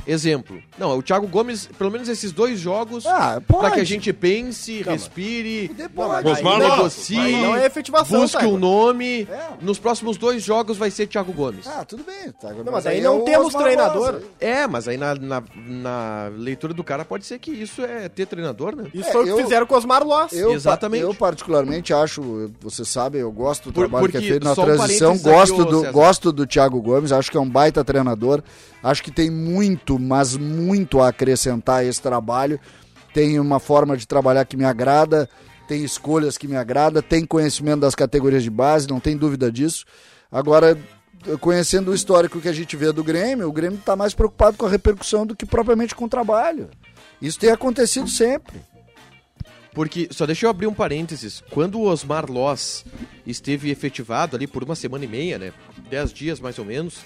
[SPEAKER 6] Exemplo. Não, o Thiago Gomes, pelo menos esses dois jogos,
[SPEAKER 4] Ah,
[SPEAKER 6] pra
[SPEAKER 4] pode.
[SPEAKER 6] que a gente pense, respire,
[SPEAKER 4] pode.
[SPEAKER 7] Osmar
[SPEAKER 3] Aí
[SPEAKER 6] negocie,
[SPEAKER 3] não é efetivação,
[SPEAKER 6] busque
[SPEAKER 3] Taigo.
[SPEAKER 6] um nome.
[SPEAKER 4] É.
[SPEAKER 6] Nos próximos dois jogos vai ser Thiago Gomes.
[SPEAKER 4] Ah, tudo bem. Tá,
[SPEAKER 3] Não, mas aí
[SPEAKER 4] aí
[SPEAKER 3] não
[SPEAKER 4] é o
[SPEAKER 3] temos
[SPEAKER 4] Osmar
[SPEAKER 3] treinador.
[SPEAKER 4] Loza.
[SPEAKER 6] É, mas aí na, na, na leitura do cara pode ser que isso é ter treinador, né?
[SPEAKER 3] Isso
[SPEAKER 4] É,
[SPEAKER 3] foi o que fizeram com os Marlos.
[SPEAKER 4] Eu,
[SPEAKER 6] Exatamente.
[SPEAKER 4] Eu particularmente acho, você sabe, eu gosto do
[SPEAKER 6] Por-
[SPEAKER 4] trabalho que é feito na
[SPEAKER 6] um
[SPEAKER 4] transição, gosto do, gosto do Thiago Gomes, acho que é um baita treinador, acho que tem muito, mas muito a acrescentar esse trabalho, tem uma forma de trabalhar que me agrada, tem escolhas que me agrada, tem conhecimento das categorias de base, não tem dúvida disso. Agora, conhecendo o histórico que a gente vê do Grêmio, o Grêmio está mais preocupado com a repercussão do que propriamente com o trabalho. Isso tem acontecido sempre.
[SPEAKER 6] Porque, só deixa eu abrir um parênteses. Quando o Osmar Loz esteve efetivado ali por uma semana e meia, né? Dez dias mais ou menos,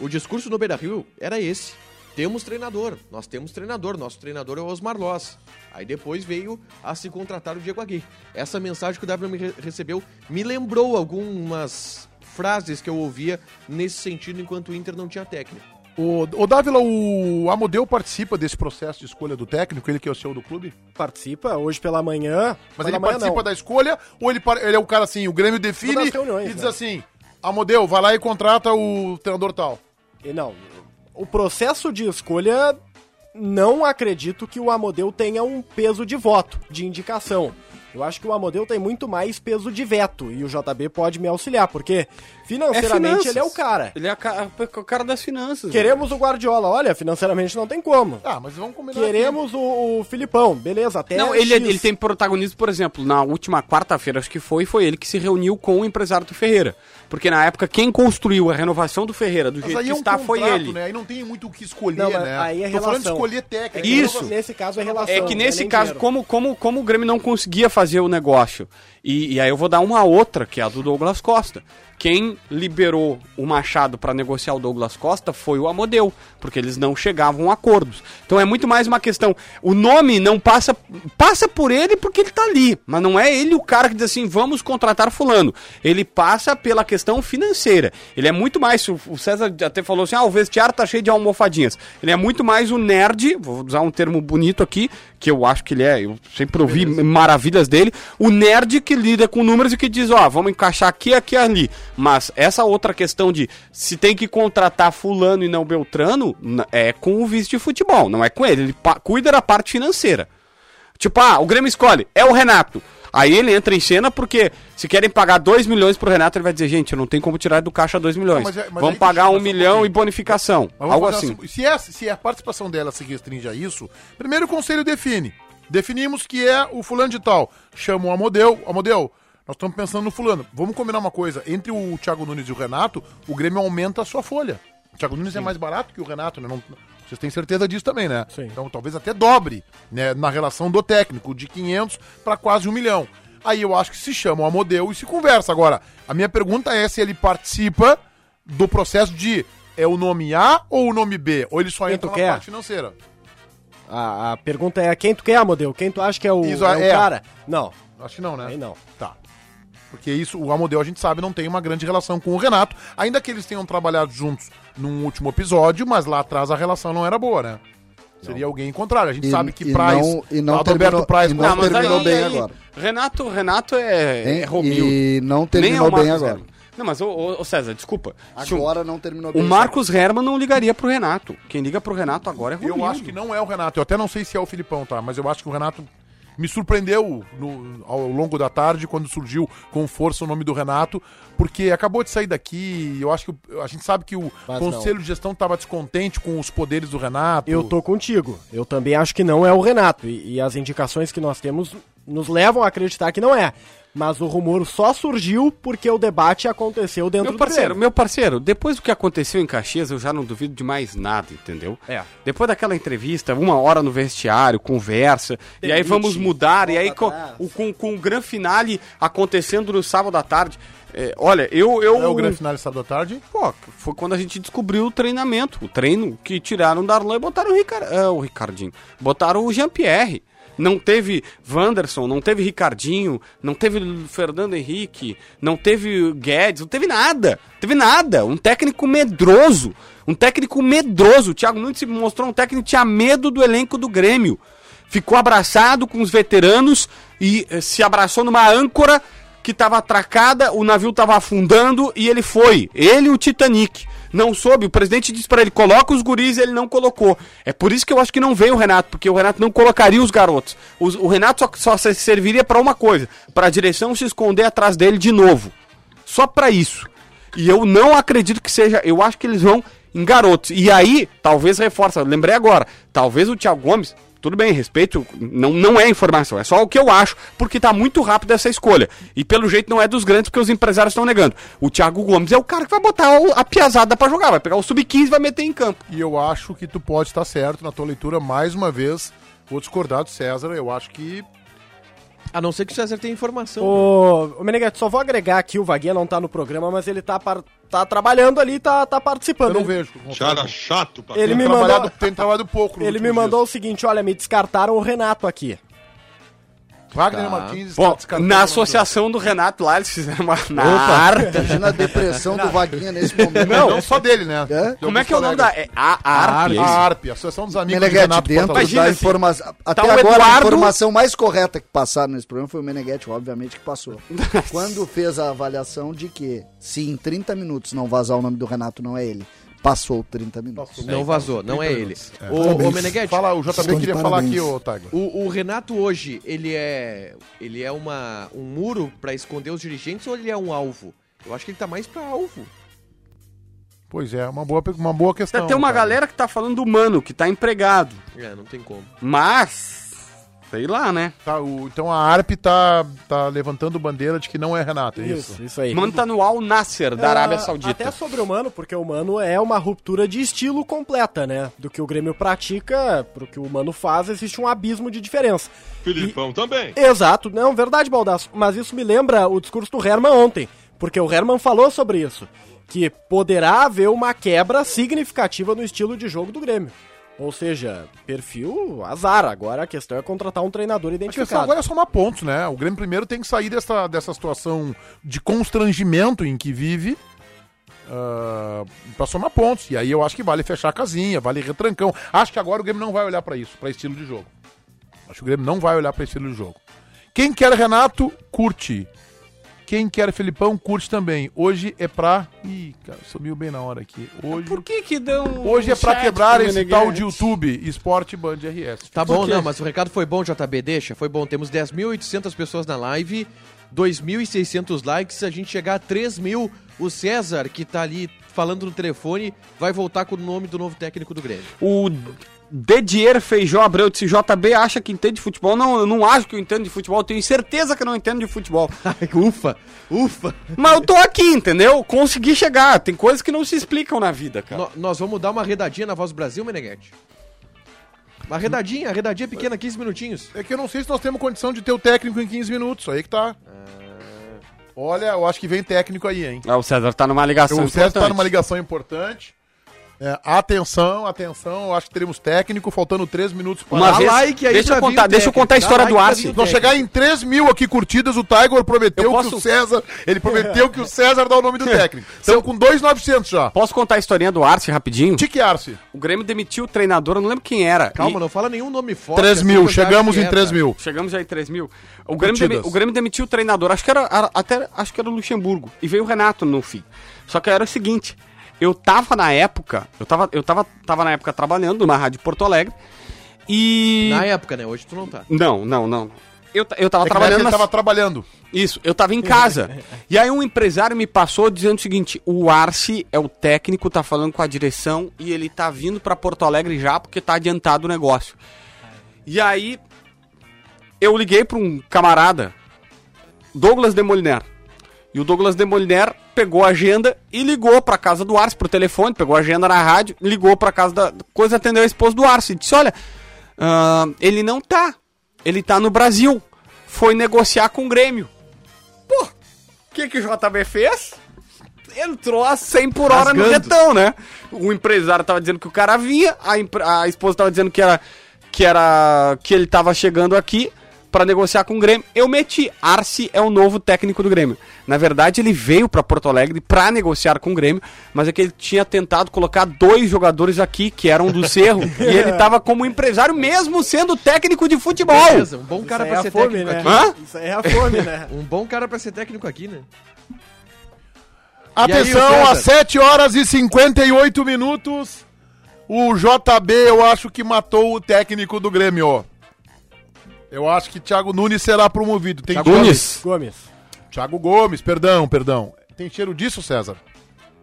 [SPEAKER 6] o discurso no Beira Rio era esse. Temos treinador, nós temos treinador, nosso treinador é o Osmar Loz. Aí depois veio a se contratar o Diego Aguirre. Essa mensagem que o W me re- recebeu me lembrou algumas frases que eu ouvia nesse sentido enquanto o Inter não tinha técnico.
[SPEAKER 2] O, o Dávila, o Amodeu participa desse processo de escolha do técnico, ele que é o CEO do clube?
[SPEAKER 3] Participa hoje pela manhã.
[SPEAKER 2] Mas ele
[SPEAKER 3] manhã
[SPEAKER 2] participa
[SPEAKER 3] não.
[SPEAKER 2] da escolha ou ele, ele é o cara assim, o Grêmio define
[SPEAKER 3] reuniões,
[SPEAKER 2] e diz
[SPEAKER 3] né?
[SPEAKER 2] assim, Amodeu, vai lá e contrata o treinador tal.
[SPEAKER 3] E não, o processo de escolha, não acredito que o Amodeu tenha um peso de voto, de indicação. Eu acho que o Amodeu tem muito mais peso de veto e o JB pode me auxiliar, porque financeiramente
[SPEAKER 5] finanças.
[SPEAKER 3] ele é o cara.
[SPEAKER 5] Ele é ca- o cara das finanças.
[SPEAKER 3] Queremos o Guardiola, olha, financeiramente não tem como.
[SPEAKER 2] Ah, mas vamos combinar
[SPEAKER 3] Queremos o, o Filipão, beleza, até
[SPEAKER 5] Não, ele,
[SPEAKER 3] X.
[SPEAKER 5] ele tem protagonismo, por exemplo, na última quarta-feira, acho que foi, foi ele que se reuniu com o empresário do Ferreira. Porque na época, quem construiu a renovação do Ferreira, do
[SPEAKER 2] Mas
[SPEAKER 5] jeito
[SPEAKER 2] aí
[SPEAKER 5] que
[SPEAKER 2] é um
[SPEAKER 5] está, foi
[SPEAKER 2] contrato,
[SPEAKER 5] ele.
[SPEAKER 2] né? Aí não tem muito o que escolher,
[SPEAKER 3] Não,
[SPEAKER 2] né?
[SPEAKER 3] aí é
[SPEAKER 2] Tô falando de
[SPEAKER 3] relação.
[SPEAKER 2] escolher técnico.
[SPEAKER 5] Isso.
[SPEAKER 3] Nesse caso é relação.
[SPEAKER 5] É que
[SPEAKER 3] não
[SPEAKER 5] nesse
[SPEAKER 3] nem
[SPEAKER 5] caso,
[SPEAKER 3] dinheiro.
[SPEAKER 5] como, como, como o Grêmio não conseguia fazer o negócio, e, e aí eu vou dar uma outra, que é a do Douglas Costa. Quem liberou o Machado para negociar o Douglas Costa foi o Amodeu, porque eles não chegavam a acordos. Então é muito mais uma questão. O nome não passa. Passa por ele porque ele tá ali. Mas não é ele o cara que diz assim, vamos contratar fulano. Ele passa pela questão financeira. Ele é muito mais. O César até falou assim: ah, o vestiário tá cheio de almofadinhas. Ele é muito mais o nerd, vou usar um termo bonito aqui, que eu acho que ele é, eu sempre ouvi maravilhas dele. O nerd que lida com números e que diz, ó, vamos encaixar aqui, aqui, ali. Mas essa outra questão de se tem que contratar fulano e não Beltrano, é com o vice de futebol, não é com ele. Ele cuida da parte financeira. Tipo, ah, o Grêmio escolhe, é o Renato. Aí ele entra em cena porque se querem pagar 2 milhões pro Renato, ele vai dizer, gente, eu não tenho como tirar do caixa 2 milhões.
[SPEAKER 2] mas é- mas
[SPEAKER 5] Vamos pagar
[SPEAKER 2] deixa eu
[SPEAKER 5] um
[SPEAKER 2] só
[SPEAKER 5] milhão e bonificação. Algo assim.
[SPEAKER 2] se, é, se a participação dela se restringe a isso, primeiro o conselho define. Definimos que é o fulano de tal. Chama o Amodeu. Amodeu, nós estamos pensando no fulano. Vamos combinar uma coisa. Entre o Thiago Nunes e o Renato, o Grêmio aumenta a sua folha. O Thiago Nunes é mais barato que o Renato, né? Não- vocês têm certeza disso também, né?
[SPEAKER 3] Sim.
[SPEAKER 2] Então talvez até dobre, né? Na relação do técnico, de 500 para quase um milhão. Aí eu acho que se chama o Amodeu e se conversa. Agora, a minha pergunta é se ele participa do processo de é o nome A ou o nome B? Ou ele só
[SPEAKER 3] Quem
[SPEAKER 2] entra na
[SPEAKER 3] quer?
[SPEAKER 2] parte financeira?
[SPEAKER 3] A, a pergunta é quem tu quer, Amodeu? Quem tu acha que é o,
[SPEAKER 2] Isso,
[SPEAKER 3] é o
[SPEAKER 2] é.
[SPEAKER 3] cara? Não,
[SPEAKER 2] Acho que não, né?
[SPEAKER 3] aí não.
[SPEAKER 2] Tá. Porque isso, o Amodeu, a gente sabe, não tem uma grande relação com o Renato, ainda que eles tenham trabalhado juntos num último episódio, mas lá atrás a relação não era boa, né? Seria alguém contrário. A gente
[SPEAKER 4] E-
[SPEAKER 2] sabe que
[SPEAKER 4] e
[SPEAKER 2] Praz,
[SPEAKER 4] não- e não
[SPEAKER 2] Adalberto
[SPEAKER 4] terminou-
[SPEAKER 2] Praz,
[SPEAKER 4] e não
[SPEAKER 5] Não,
[SPEAKER 4] terminou
[SPEAKER 5] aí-
[SPEAKER 4] bem
[SPEAKER 5] aí-
[SPEAKER 4] agora.
[SPEAKER 5] Renato, Renato é,
[SPEAKER 4] Hein?
[SPEAKER 5] é Romildo.
[SPEAKER 4] E não
[SPEAKER 5] Nem é
[SPEAKER 4] terminou
[SPEAKER 5] o
[SPEAKER 4] bem
[SPEAKER 5] Marcos
[SPEAKER 4] agora.
[SPEAKER 5] Herman. Não, mas, ô, ô, ô, César, desculpa. O-
[SPEAKER 4] Agora não terminou bem.
[SPEAKER 5] O Marcos Herman não ligaria pro Renato. Quem liga pro Renato agora é Romildo.
[SPEAKER 2] Eu acho que não é o Renato. Eu até não sei se é o Filipão, tá? Mas eu acho que o Renato me surpreendeu no- ao longo da tarde, quando surgiu com força o nome do Renato, porque acabou de sair daqui. Eu acho que a gente sabe que o
[SPEAKER 3] Mas
[SPEAKER 2] Conselho de Gestão estava descontente com os poderes do Renato.
[SPEAKER 3] Eu tô contigo. Eu também acho que não é o Renato. E, e as indicações que nós temos nos levam a acreditar que não é. Mas o rumor só surgiu porque o debate aconteceu dentro
[SPEAKER 5] Meu
[SPEAKER 3] do
[SPEAKER 5] parceiro,
[SPEAKER 3] Grêmio.
[SPEAKER 5] meu parceiro, depois do que aconteceu em Caxias, eu já não duvido de mais nada, entendeu?
[SPEAKER 3] É.
[SPEAKER 5] Depois daquela entrevista, uma hora no vestiário, conversa, e aí vamos mudar, e aí com o, com, com o grande finale acontecendo no sábado à tarde. É, olha, eu. eu
[SPEAKER 2] É o grande final de sábado à tarde.
[SPEAKER 5] Pô, foi quando a gente descobriu o treinamento. O treino que tiraram o Darlan e botaram o, Ricar... ah, o Ricardinho. Botaram o Jean-Pierre. Não teve Wanderson, não teve Ricardinho, não teve Fernando Henrique, não teve Guedes, não teve nada. Teve nada. Um técnico medroso. Um técnico medroso. O Thiago Nunes se mostrou um técnico que tinha medo do elenco do Grêmio. Ficou abraçado com os veteranos e eh, se abraçou numa âncora que estava atracada, o navio estava afundando e ele foi. Ele e o Titanic. Não soube, o presidente disse para ele: coloca os guris ele não colocou. É por isso que eu acho que não veio o Renato, porque o Renato não colocaria os garotos. Os- o Renato só, só se serviria para uma coisa: para a direção se esconder atrás dele de novo. Só para isso. E eu não acredito que seja. Eu acho que eles vão em garotos. E aí, talvez reforça. Lembrei agora. Talvez o Thiago Gomes. Tudo bem, respeito. Não, não é informação. É só o que eu acho. Porque tá muito rápido essa escolha. E pelo jeito não é dos grandes, porque os empresários estão negando. O Thiago Gomes é o cara que vai botar a piazada pra jogar. Vai pegar o sub-15 e vai meter em campo.
[SPEAKER 2] E eu acho que tu pode estar certo na tua leitura, mais uma vez. Vou discordar do César, eu acho que.
[SPEAKER 6] A não ser que o César tenha informação.
[SPEAKER 3] Ô, ô Meneghete, só vou agregar aqui, o Vaguinha não tá no programa, mas ele tá, par- tá trabalhando ali, tá, tá participando.
[SPEAKER 2] Eu não
[SPEAKER 3] Ele-
[SPEAKER 2] vejo.
[SPEAKER 7] Cara chato pra
[SPEAKER 3] Ele
[SPEAKER 2] Tem
[SPEAKER 3] me
[SPEAKER 2] trabalhado,
[SPEAKER 3] mandou,
[SPEAKER 2] tem trabalhado pouco.
[SPEAKER 3] ele me mandou o seguinte, olha, me descartaram o Renato aqui.
[SPEAKER 2] Wagner
[SPEAKER 6] Tá.
[SPEAKER 2] Martins está
[SPEAKER 5] Bom,
[SPEAKER 2] descartando
[SPEAKER 5] na associação do Renato lá, eles fizeram uma. Na
[SPEAKER 4] Opa,
[SPEAKER 5] arte.
[SPEAKER 4] imagina a depressão do Vaguinha nesse momento.
[SPEAKER 2] Não, não só dele, né?
[SPEAKER 4] É?
[SPEAKER 5] Como é que é o nome da. É a ARP. é
[SPEAKER 2] A? ARP, Associação dos Amigos do
[SPEAKER 4] Meneghete,
[SPEAKER 2] Renato
[SPEAKER 4] dentro.
[SPEAKER 5] Imagina
[SPEAKER 4] da
[SPEAKER 5] assim,
[SPEAKER 4] informação. Até
[SPEAKER 5] o
[SPEAKER 4] agora, a
[SPEAKER 5] Eduardo-
[SPEAKER 4] informação mais correta que passaram nesse programa foi o Meneghete, obviamente, que passou. Quando fez a avaliação de que, se em 30 minutos não vazar o nome do Renato, não é ele. Passou 30 minutos.
[SPEAKER 6] Não vazou, não é ele.
[SPEAKER 2] É.
[SPEAKER 6] Ô
[SPEAKER 8] Parabéns.
[SPEAKER 6] Meneghetti,
[SPEAKER 2] Fala, o JB
[SPEAKER 8] Estão de
[SPEAKER 2] queria falar aqui, ô
[SPEAKER 6] o, o Renato hoje, ele é ele é uma, um muro pra esconder os dirigentes ou ele é um alvo? Eu acho que ele tá mais pra alvo.
[SPEAKER 2] Pois é, uma boa, uma boa questão.
[SPEAKER 5] Tem uma
[SPEAKER 2] cara.
[SPEAKER 5] galera que tá falando do mano, que tá empregado.
[SPEAKER 6] É, não tem como.
[SPEAKER 5] Mas. Sei lá, né?
[SPEAKER 2] Tá, o- então a ARP tá, tá levantando bandeira de que não é Renato, é isso?
[SPEAKER 3] Isso, isso aí.
[SPEAKER 5] O mano tá no Al Nasser, da Arábia
[SPEAKER 3] Ah,
[SPEAKER 5] Saudita.
[SPEAKER 3] Até sobre o Mano, porque o Mano é uma ruptura de estilo completa, né? Do que o Grêmio pratica pro que o Mano faz, existe um abismo de diferença.
[SPEAKER 7] Filipão também.
[SPEAKER 3] Exato, não, verdade, Baldaço. Mas isso me lembra o discurso do Herman ontem, porque o Herman falou sobre isso. Que poderá haver uma quebra significativa no estilo de jogo do Grêmio. Ou seja, perfil azar. Agora a questão é contratar um treinador
[SPEAKER 2] A questão
[SPEAKER 3] identificado.
[SPEAKER 2] agora é somar pontos, né? O Grêmio primeiro tem que sair dessa, dessa situação de constrangimento em que vive ah, pra somar pontos. E aí eu acho que vale fechar a casinha, vale retrancão. Acho que agora o Grêmio não vai olhar pra isso, pra estilo de jogo. Acho que o Grêmio não vai olhar pra estilo de jogo. Quem quer Renato, curte. Quem quer Felipão, curte também. Hoje é pra. Ih, cara, sumiu bem na hora aqui. Hoje,
[SPEAKER 5] Por que que dão.
[SPEAKER 2] hoje é pra quebrar esse
[SPEAKER 5] Meneghete?
[SPEAKER 2] tal de YouTube, Esporte Band RS.
[SPEAKER 6] Tá bom, não, mas o recado foi bom, JB, deixa, foi bom. Temos 10.800 pessoas na live, 2.600 likes, a gente chegar a 3 mil. O César, que tá ali falando no telefone, vai voltar com o nome do novo técnico do Grêmio.
[SPEAKER 5] O Dedier Feijó Abreu disse: JB acha que entende de futebol. Não, eu não acho que eu entendo de futebol. Eu tenho certeza que eu não entendo de futebol.
[SPEAKER 6] Ufa, ufa.
[SPEAKER 5] Mas eu tô aqui, entendeu? Consegui chegar. Tem coisas que não se explicam na vida, cara.
[SPEAKER 6] No- nós vamos dar uma redadinha na Voz do Brasil, Meneghete? Uma redadinha, a redadinha pequena, 15 minutinhos.
[SPEAKER 2] É que eu não sei se nós temos condição de ter o técnico em 15 minutos, aí que tá. Olha, eu acho que vem técnico aí, hein?
[SPEAKER 5] Ah, o César tá numa ligação.
[SPEAKER 2] o César tá
[SPEAKER 5] importante.
[SPEAKER 2] numa ligação importante. É, atenção, atenção, acho que teremos técnico, faltando 3 minutos para.
[SPEAKER 5] Uma vez,
[SPEAKER 6] like aí
[SPEAKER 5] deixa eu contar, deixa eu contar a história
[SPEAKER 6] like
[SPEAKER 5] do Arce.
[SPEAKER 2] Nós chegar em 3 mil aqui curtidas, o Tiger prometeu
[SPEAKER 5] Eu posso-
[SPEAKER 2] que o César. Ele prometeu que o César dá o nome do técnico. Estamos com 2,900 já.
[SPEAKER 5] Posso contar a historinha do Arce rapidinho?
[SPEAKER 2] Tique Arce.
[SPEAKER 5] O Grêmio demitiu o treinador, eu não lembro quem era.
[SPEAKER 6] Calma,
[SPEAKER 5] E-
[SPEAKER 6] não fala nenhum nome forte.
[SPEAKER 2] 3
[SPEAKER 6] assim,
[SPEAKER 2] mil, chegamos em
[SPEAKER 6] é,
[SPEAKER 2] 3
[SPEAKER 6] tá?
[SPEAKER 2] mil.
[SPEAKER 5] Chegamos já em 3 mil. O Grêmio, demi- o Grêmio demitiu o treinador, acho que era, era- até acho que era o Luxemburgo. E veio o Renato no fim. Só que era o seguinte, eu tava na época, eu tava, eu tava, tava na época trabalhando numa rádio de Porto Alegre. E.
[SPEAKER 6] Na época, né? Hoje tu não tá.
[SPEAKER 5] Não, não, não. Eu, eu tava
[SPEAKER 2] É
[SPEAKER 5] trabalhando
[SPEAKER 2] ele
[SPEAKER 5] na-
[SPEAKER 2] tava trabalhando.
[SPEAKER 5] Isso, eu tava em casa. e aí um empresário me passou dizendo o seguinte: o Arce é o técnico, tá falando com a direção e ele tá vindo pra Porto Alegre já porque tá adiantado o negócio. E aí eu liguei pra um camarada, Douglas Demoliner. E o Douglas Demoliner pegou a agenda e ligou pra casa do Arce, pro telefone, pegou a agenda na rádio, ligou pra casa da coisa, atendeu a esposa do Arce e disse: Olha, ah, ele não tá, ele tá no Brasil, foi negociar com o Grêmio. Pô, o que, que o JB fez? Entrou a 100 por hora no
[SPEAKER 6] Rasgando.
[SPEAKER 5] retão, né? O empresário tava dizendo que o cara vinha, a, a esposa tava dizendo que era que era que ele tava chegando aqui para negociar com o Grêmio. Eu meti, Arce é o novo técnico do Grêmio. Na verdade, ele veio para Porto Alegre para negociar com o Grêmio, mas é que ele tinha tentado colocar dois jogadores aqui, que eram do Cerro, e ele tava como empresário mesmo sendo técnico de futebol.
[SPEAKER 6] Beleza, um bom cara
[SPEAKER 3] aí é
[SPEAKER 6] ser
[SPEAKER 3] fome,
[SPEAKER 6] técnico
[SPEAKER 3] né?
[SPEAKER 6] aqui.
[SPEAKER 5] Hã?
[SPEAKER 3] Isso aí é a fome, né?
[SPEAKER 6] Um bom cara pra ser técnico aqui, né?
[SPEAKER 2] Atenção, às 7 horas e 58 minutos. O JB, eu acho que matou o técnico do Grêmio. Eu acho que Thiago Nunes será promovido. Tem
[SPEAKER 5] Thiago Nunes.
[SPEAKER 3] Gomes.
[SPEAKER 2] Thiago Gomes, perdão, perdão. Tem cheiro disso, César?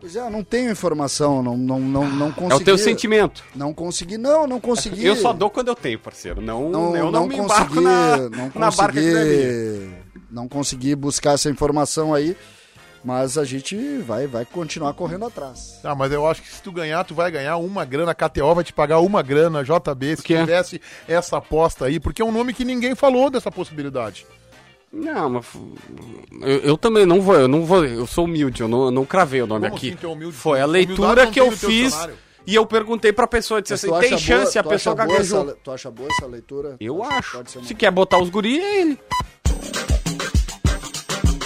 [SPEAKER 4] Pois é, eu não tenho informação, não, não, não, não
[SPEAKER 5] É
[SPEAKER 4] consegui.
[SPEAKER 5] o teu sentimento.
[SPEAKER 4] Não consegui, não, não consegui.
[SPEAKER 5] Eu só dou quando eu tenho, parceiro. Não,
[SPEAKER 4] não,
[SPEAKER 5] eu não,
[SPEAKER 4] não
[SPEAKER 5] me
[SPEAKER 4] consegui,
[SPEAKER 5] embarco na,
[SPEAKER 4] não
[SPEAKER 5] na barca que não é minha.
[SPEAKER 4] consegui, não consegui buscar essa informação aí, mas a gente vai, vai continuar correndo atrás.
[SPEAKER 2] Ah, mas eu acho que se tu ganhar, tu vai ganhar uma grana. A KTO vai te pagar uma grana, JB, se tivesse essa aposta aí, porque é um nome que ninguém falou dessa possibilidade.
[SPEAKER 5] Não, mas eu, eu também não vou, eu não vou, eu sou humilde, eu não, eu não cravei o nome
[SPEAKER 2] Como
[SPEAKER 5] aqui.
[SPEAKER 2] assim é?
[SPEAKER 5] Foi a leitura que eu fiz e eu perguntei pra pessoa, disse assim, tem chance,
[SPEAKER 4] boa-
[SPEAKER 5] a pessoa gaguejou.
[SPEAKER 4] essa- Tu acha boa essa leitura?
[SPEAKER 5] Eu acho.
[SPEAKER 4] pode ser uma-
[SPEAKER 5] Se quer botar os guri, é ele.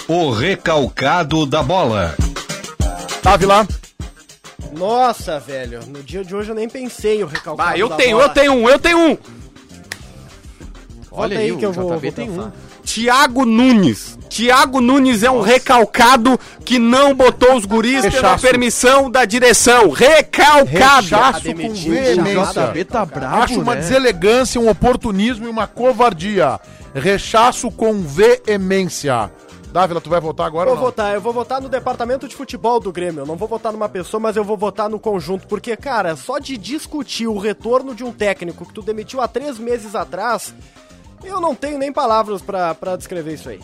[SPEAKER 1] O recalcado da bola.
[SPEAKER 2] Tave lá.
[SPEAKER 3] Nossa, velho. No dia de hoje eu nem pensei o recalcado
[SPEAKER 5] Ah, eu
[SPEAKER 3] da
[SPEAKER 5] tenho,
[SPEAKER 3] bola.
[SPEAKER 5] eu tenho um, eu tenho um.
[SPEAKER 6] Olha
[SPEAKER 3] aí
[SPEAKER 6] aí,
[SPEAKER 3] que eu
[SPEAKER 6] o
[SPEAKER 3] vou-
[SPEAKER 6] JB
[SPEAKER 3] vou
[SPEAKER 6] tem
[SPEAKER 3] pensar.
[SPEAKER 6] um.
[SPEAKER 5] Tiago Nunes. Tiago Nunes é um recalcado que não botou os guris pela
[SPEAKER 2] Rechaço.
[SPEAKER 5] permissão da direção. Recalcado.
[SPEAKER 2] Rechaço
[SPEAKER 3] Tá
[SPEAKER 2] com veemência.
[SPEAKER 6] JB tá brabo,
[SPEAKER 2] Acho uma
[SPEAKER 6] né?
[SPEAKER 2] deselegância, um oportunismo e uma covardia. Rechaço com veemência. Dávila, tu vai votar agora
[SPEAKER 3] Eu
[SPEAKER 2] ou
[SPEAKER 3] vou
[SPEAKER 2] não?
[SPEAKER 3] votar, eu vou votar no departamento de futebol do Grêmio. Eu não vou votar numa pessoa, mas eu vou votar no conjunto. Porque, cara, só de discutir o retorno de um técnico que tu demitiu há três meses atrás, eu não tenho nem palavras pra, pra descrever isso aí.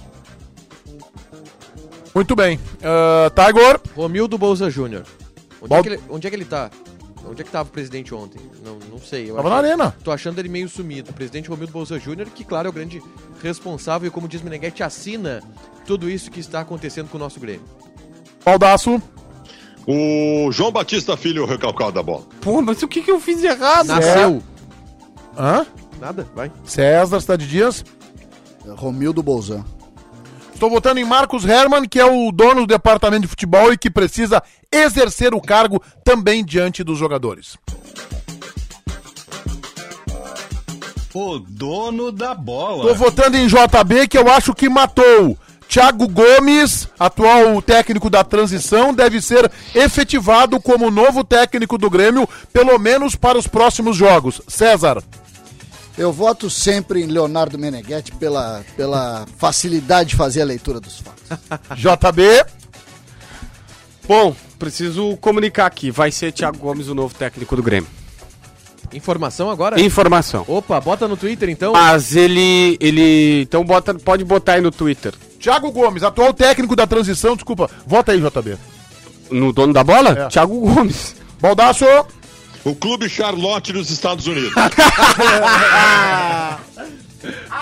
[SPEAKER 2] Muito bem. Uh, Tiger,
[SPEAKER 6] Romildo Bolsa Júnior. Onde, é que ele- onde é que ele tá? Onde é que tava o presidente ontem? Não, não sei. Eu
[SPEAKER 2] tava na arena.
[SPEAKER 6] Tô achando ele meio sumido. O presidente Romildo Bolsa Júnior, que, claro, é o grande responsável e, como diz Meneghete, assina tudo isso que está acontecendo com o nosso Grêmio.
[SPEAKER 2] Baldaço.
[SPEAKER 7] O João Batista Filho, recalcado da bola.
[SPEAKER 5] Pô, mas o que, que eu fiz de errado?
[SPEAKER 6] Nasceu.
[SPEAKER 2] Hã?
[SPEAKER 6] Nada, vai.
[SPEAKER 2] César Cidade Dias.
[SPEAKER 4] Romildo Bolzan.
[SPEAKER 2] Estou votando em Marcos Herman, que é o dono do departamento de futebol e que precisa exercer o cargo também diante dos jogadores.
[SPEAKER 1] O dono da
[SPEAKER 2] Estou
[SPEAKER 1] bola.
[SPEAKER 2] votando em JB, que eu acho que matou. Thiago Gomes, atual técnico da transição, deve ser efetivado como novo técnico do Grêmio, pelo menos para os próximos jogos. César.
[SPEAKER 4] Eu voto sempre em Leonardo Meneghetti pela, pela facilidade de fazer a leitura dos fatos.
[SPEAKER 2] JB.
[SPEAKER 5] Bom, preciso comunicar aqui. Vai ser Thiago Gomes o novo técnico do Grêmio.
[SPEAKER 6] Informação agora?
[SPEAKER 5] Informação.
[SPEAKER 6] Opa, bota no Twitter então.
[SPEAKER 5] Mas ele. ele. Então bota, pode botar aí no Twitter.
[SPEAKER 2] Thiago Gomes, atual técnico da transição, desculpa. Vota aí, JB.
[SPEAKER 5] No dono da bola?
[SPEAKER 2] É.
[SPEAKER 5] Thiago Gomes.
[SPEAKER 2] Baldaço.
[SPEAKER 7] O Clube Charlotte dos Estados Unidos.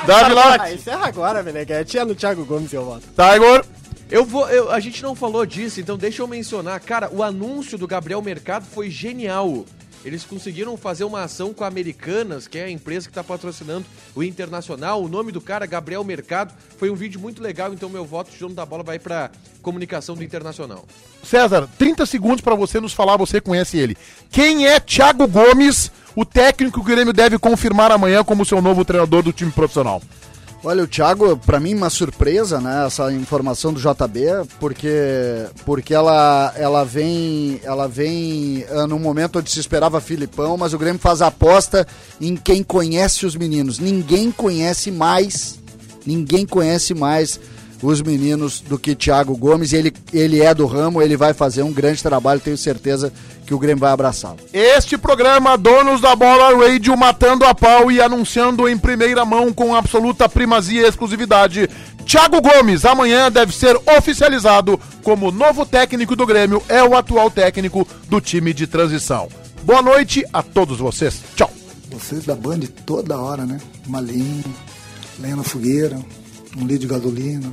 [SPEAKER 2] Dávila.
[SPEAKER 3] Ah, encerra agora, Meneghete. É no Thiago Gomes eu voto.
[SPEAKER 2] Tiger.
[SPEAKER 6] Eu vou. eu- a gente não falou disso, então deixa eu mencionar. Cara, o anúncio do Gabriel Mercado foi genial. Eles conseguiram fazer uma ação com a Americanas, que é a empresa que está patrocinando o Internacional. O nome do cara, Gabriel Mercado, foi um vídeo muito legal, então meu voto de dono da bola vai para comunicação do Internacional.
[SPEAKER 2] César, 30 segundos para você nos falar, você conhece ele. Quem é Thiago Gomes, o técnico que o Grêmio deve confirmar amanhã como seu novo treinador do time profissional?
[SPEAKER 4] Olha, o Thiago, pra mim, uma surpresa, né? Essa informação do JB, porque, porque ela, ela vem, ela vem ah, num momento onde se esperava Filipão, mas o Grêmio faz aposta em quem conhece os meninos. Ninguém conhece mais, ninguém conhece mais os meninos do que Thiago Gomes. Ele, ele é do ramo, ele vai fazer um grande trabalho, tenho certeza que o Grêmio vai abraçá-lo.
[SPEAKER 2] Este programa, Donos da Bola Radio, matando a pau e anunciando em primeira mão com absoluta primazia e exclusividade. Thiago Gomes, amanhã deve ser oficializado como novo técnico do Grêmio, é o atual técnico do time de transição. Boa noite a todos vocês. Tchau.
[SPEAKER 8] Vocês da Band toda hora, né? Uma lenha na fogueira, um litro de gasolina.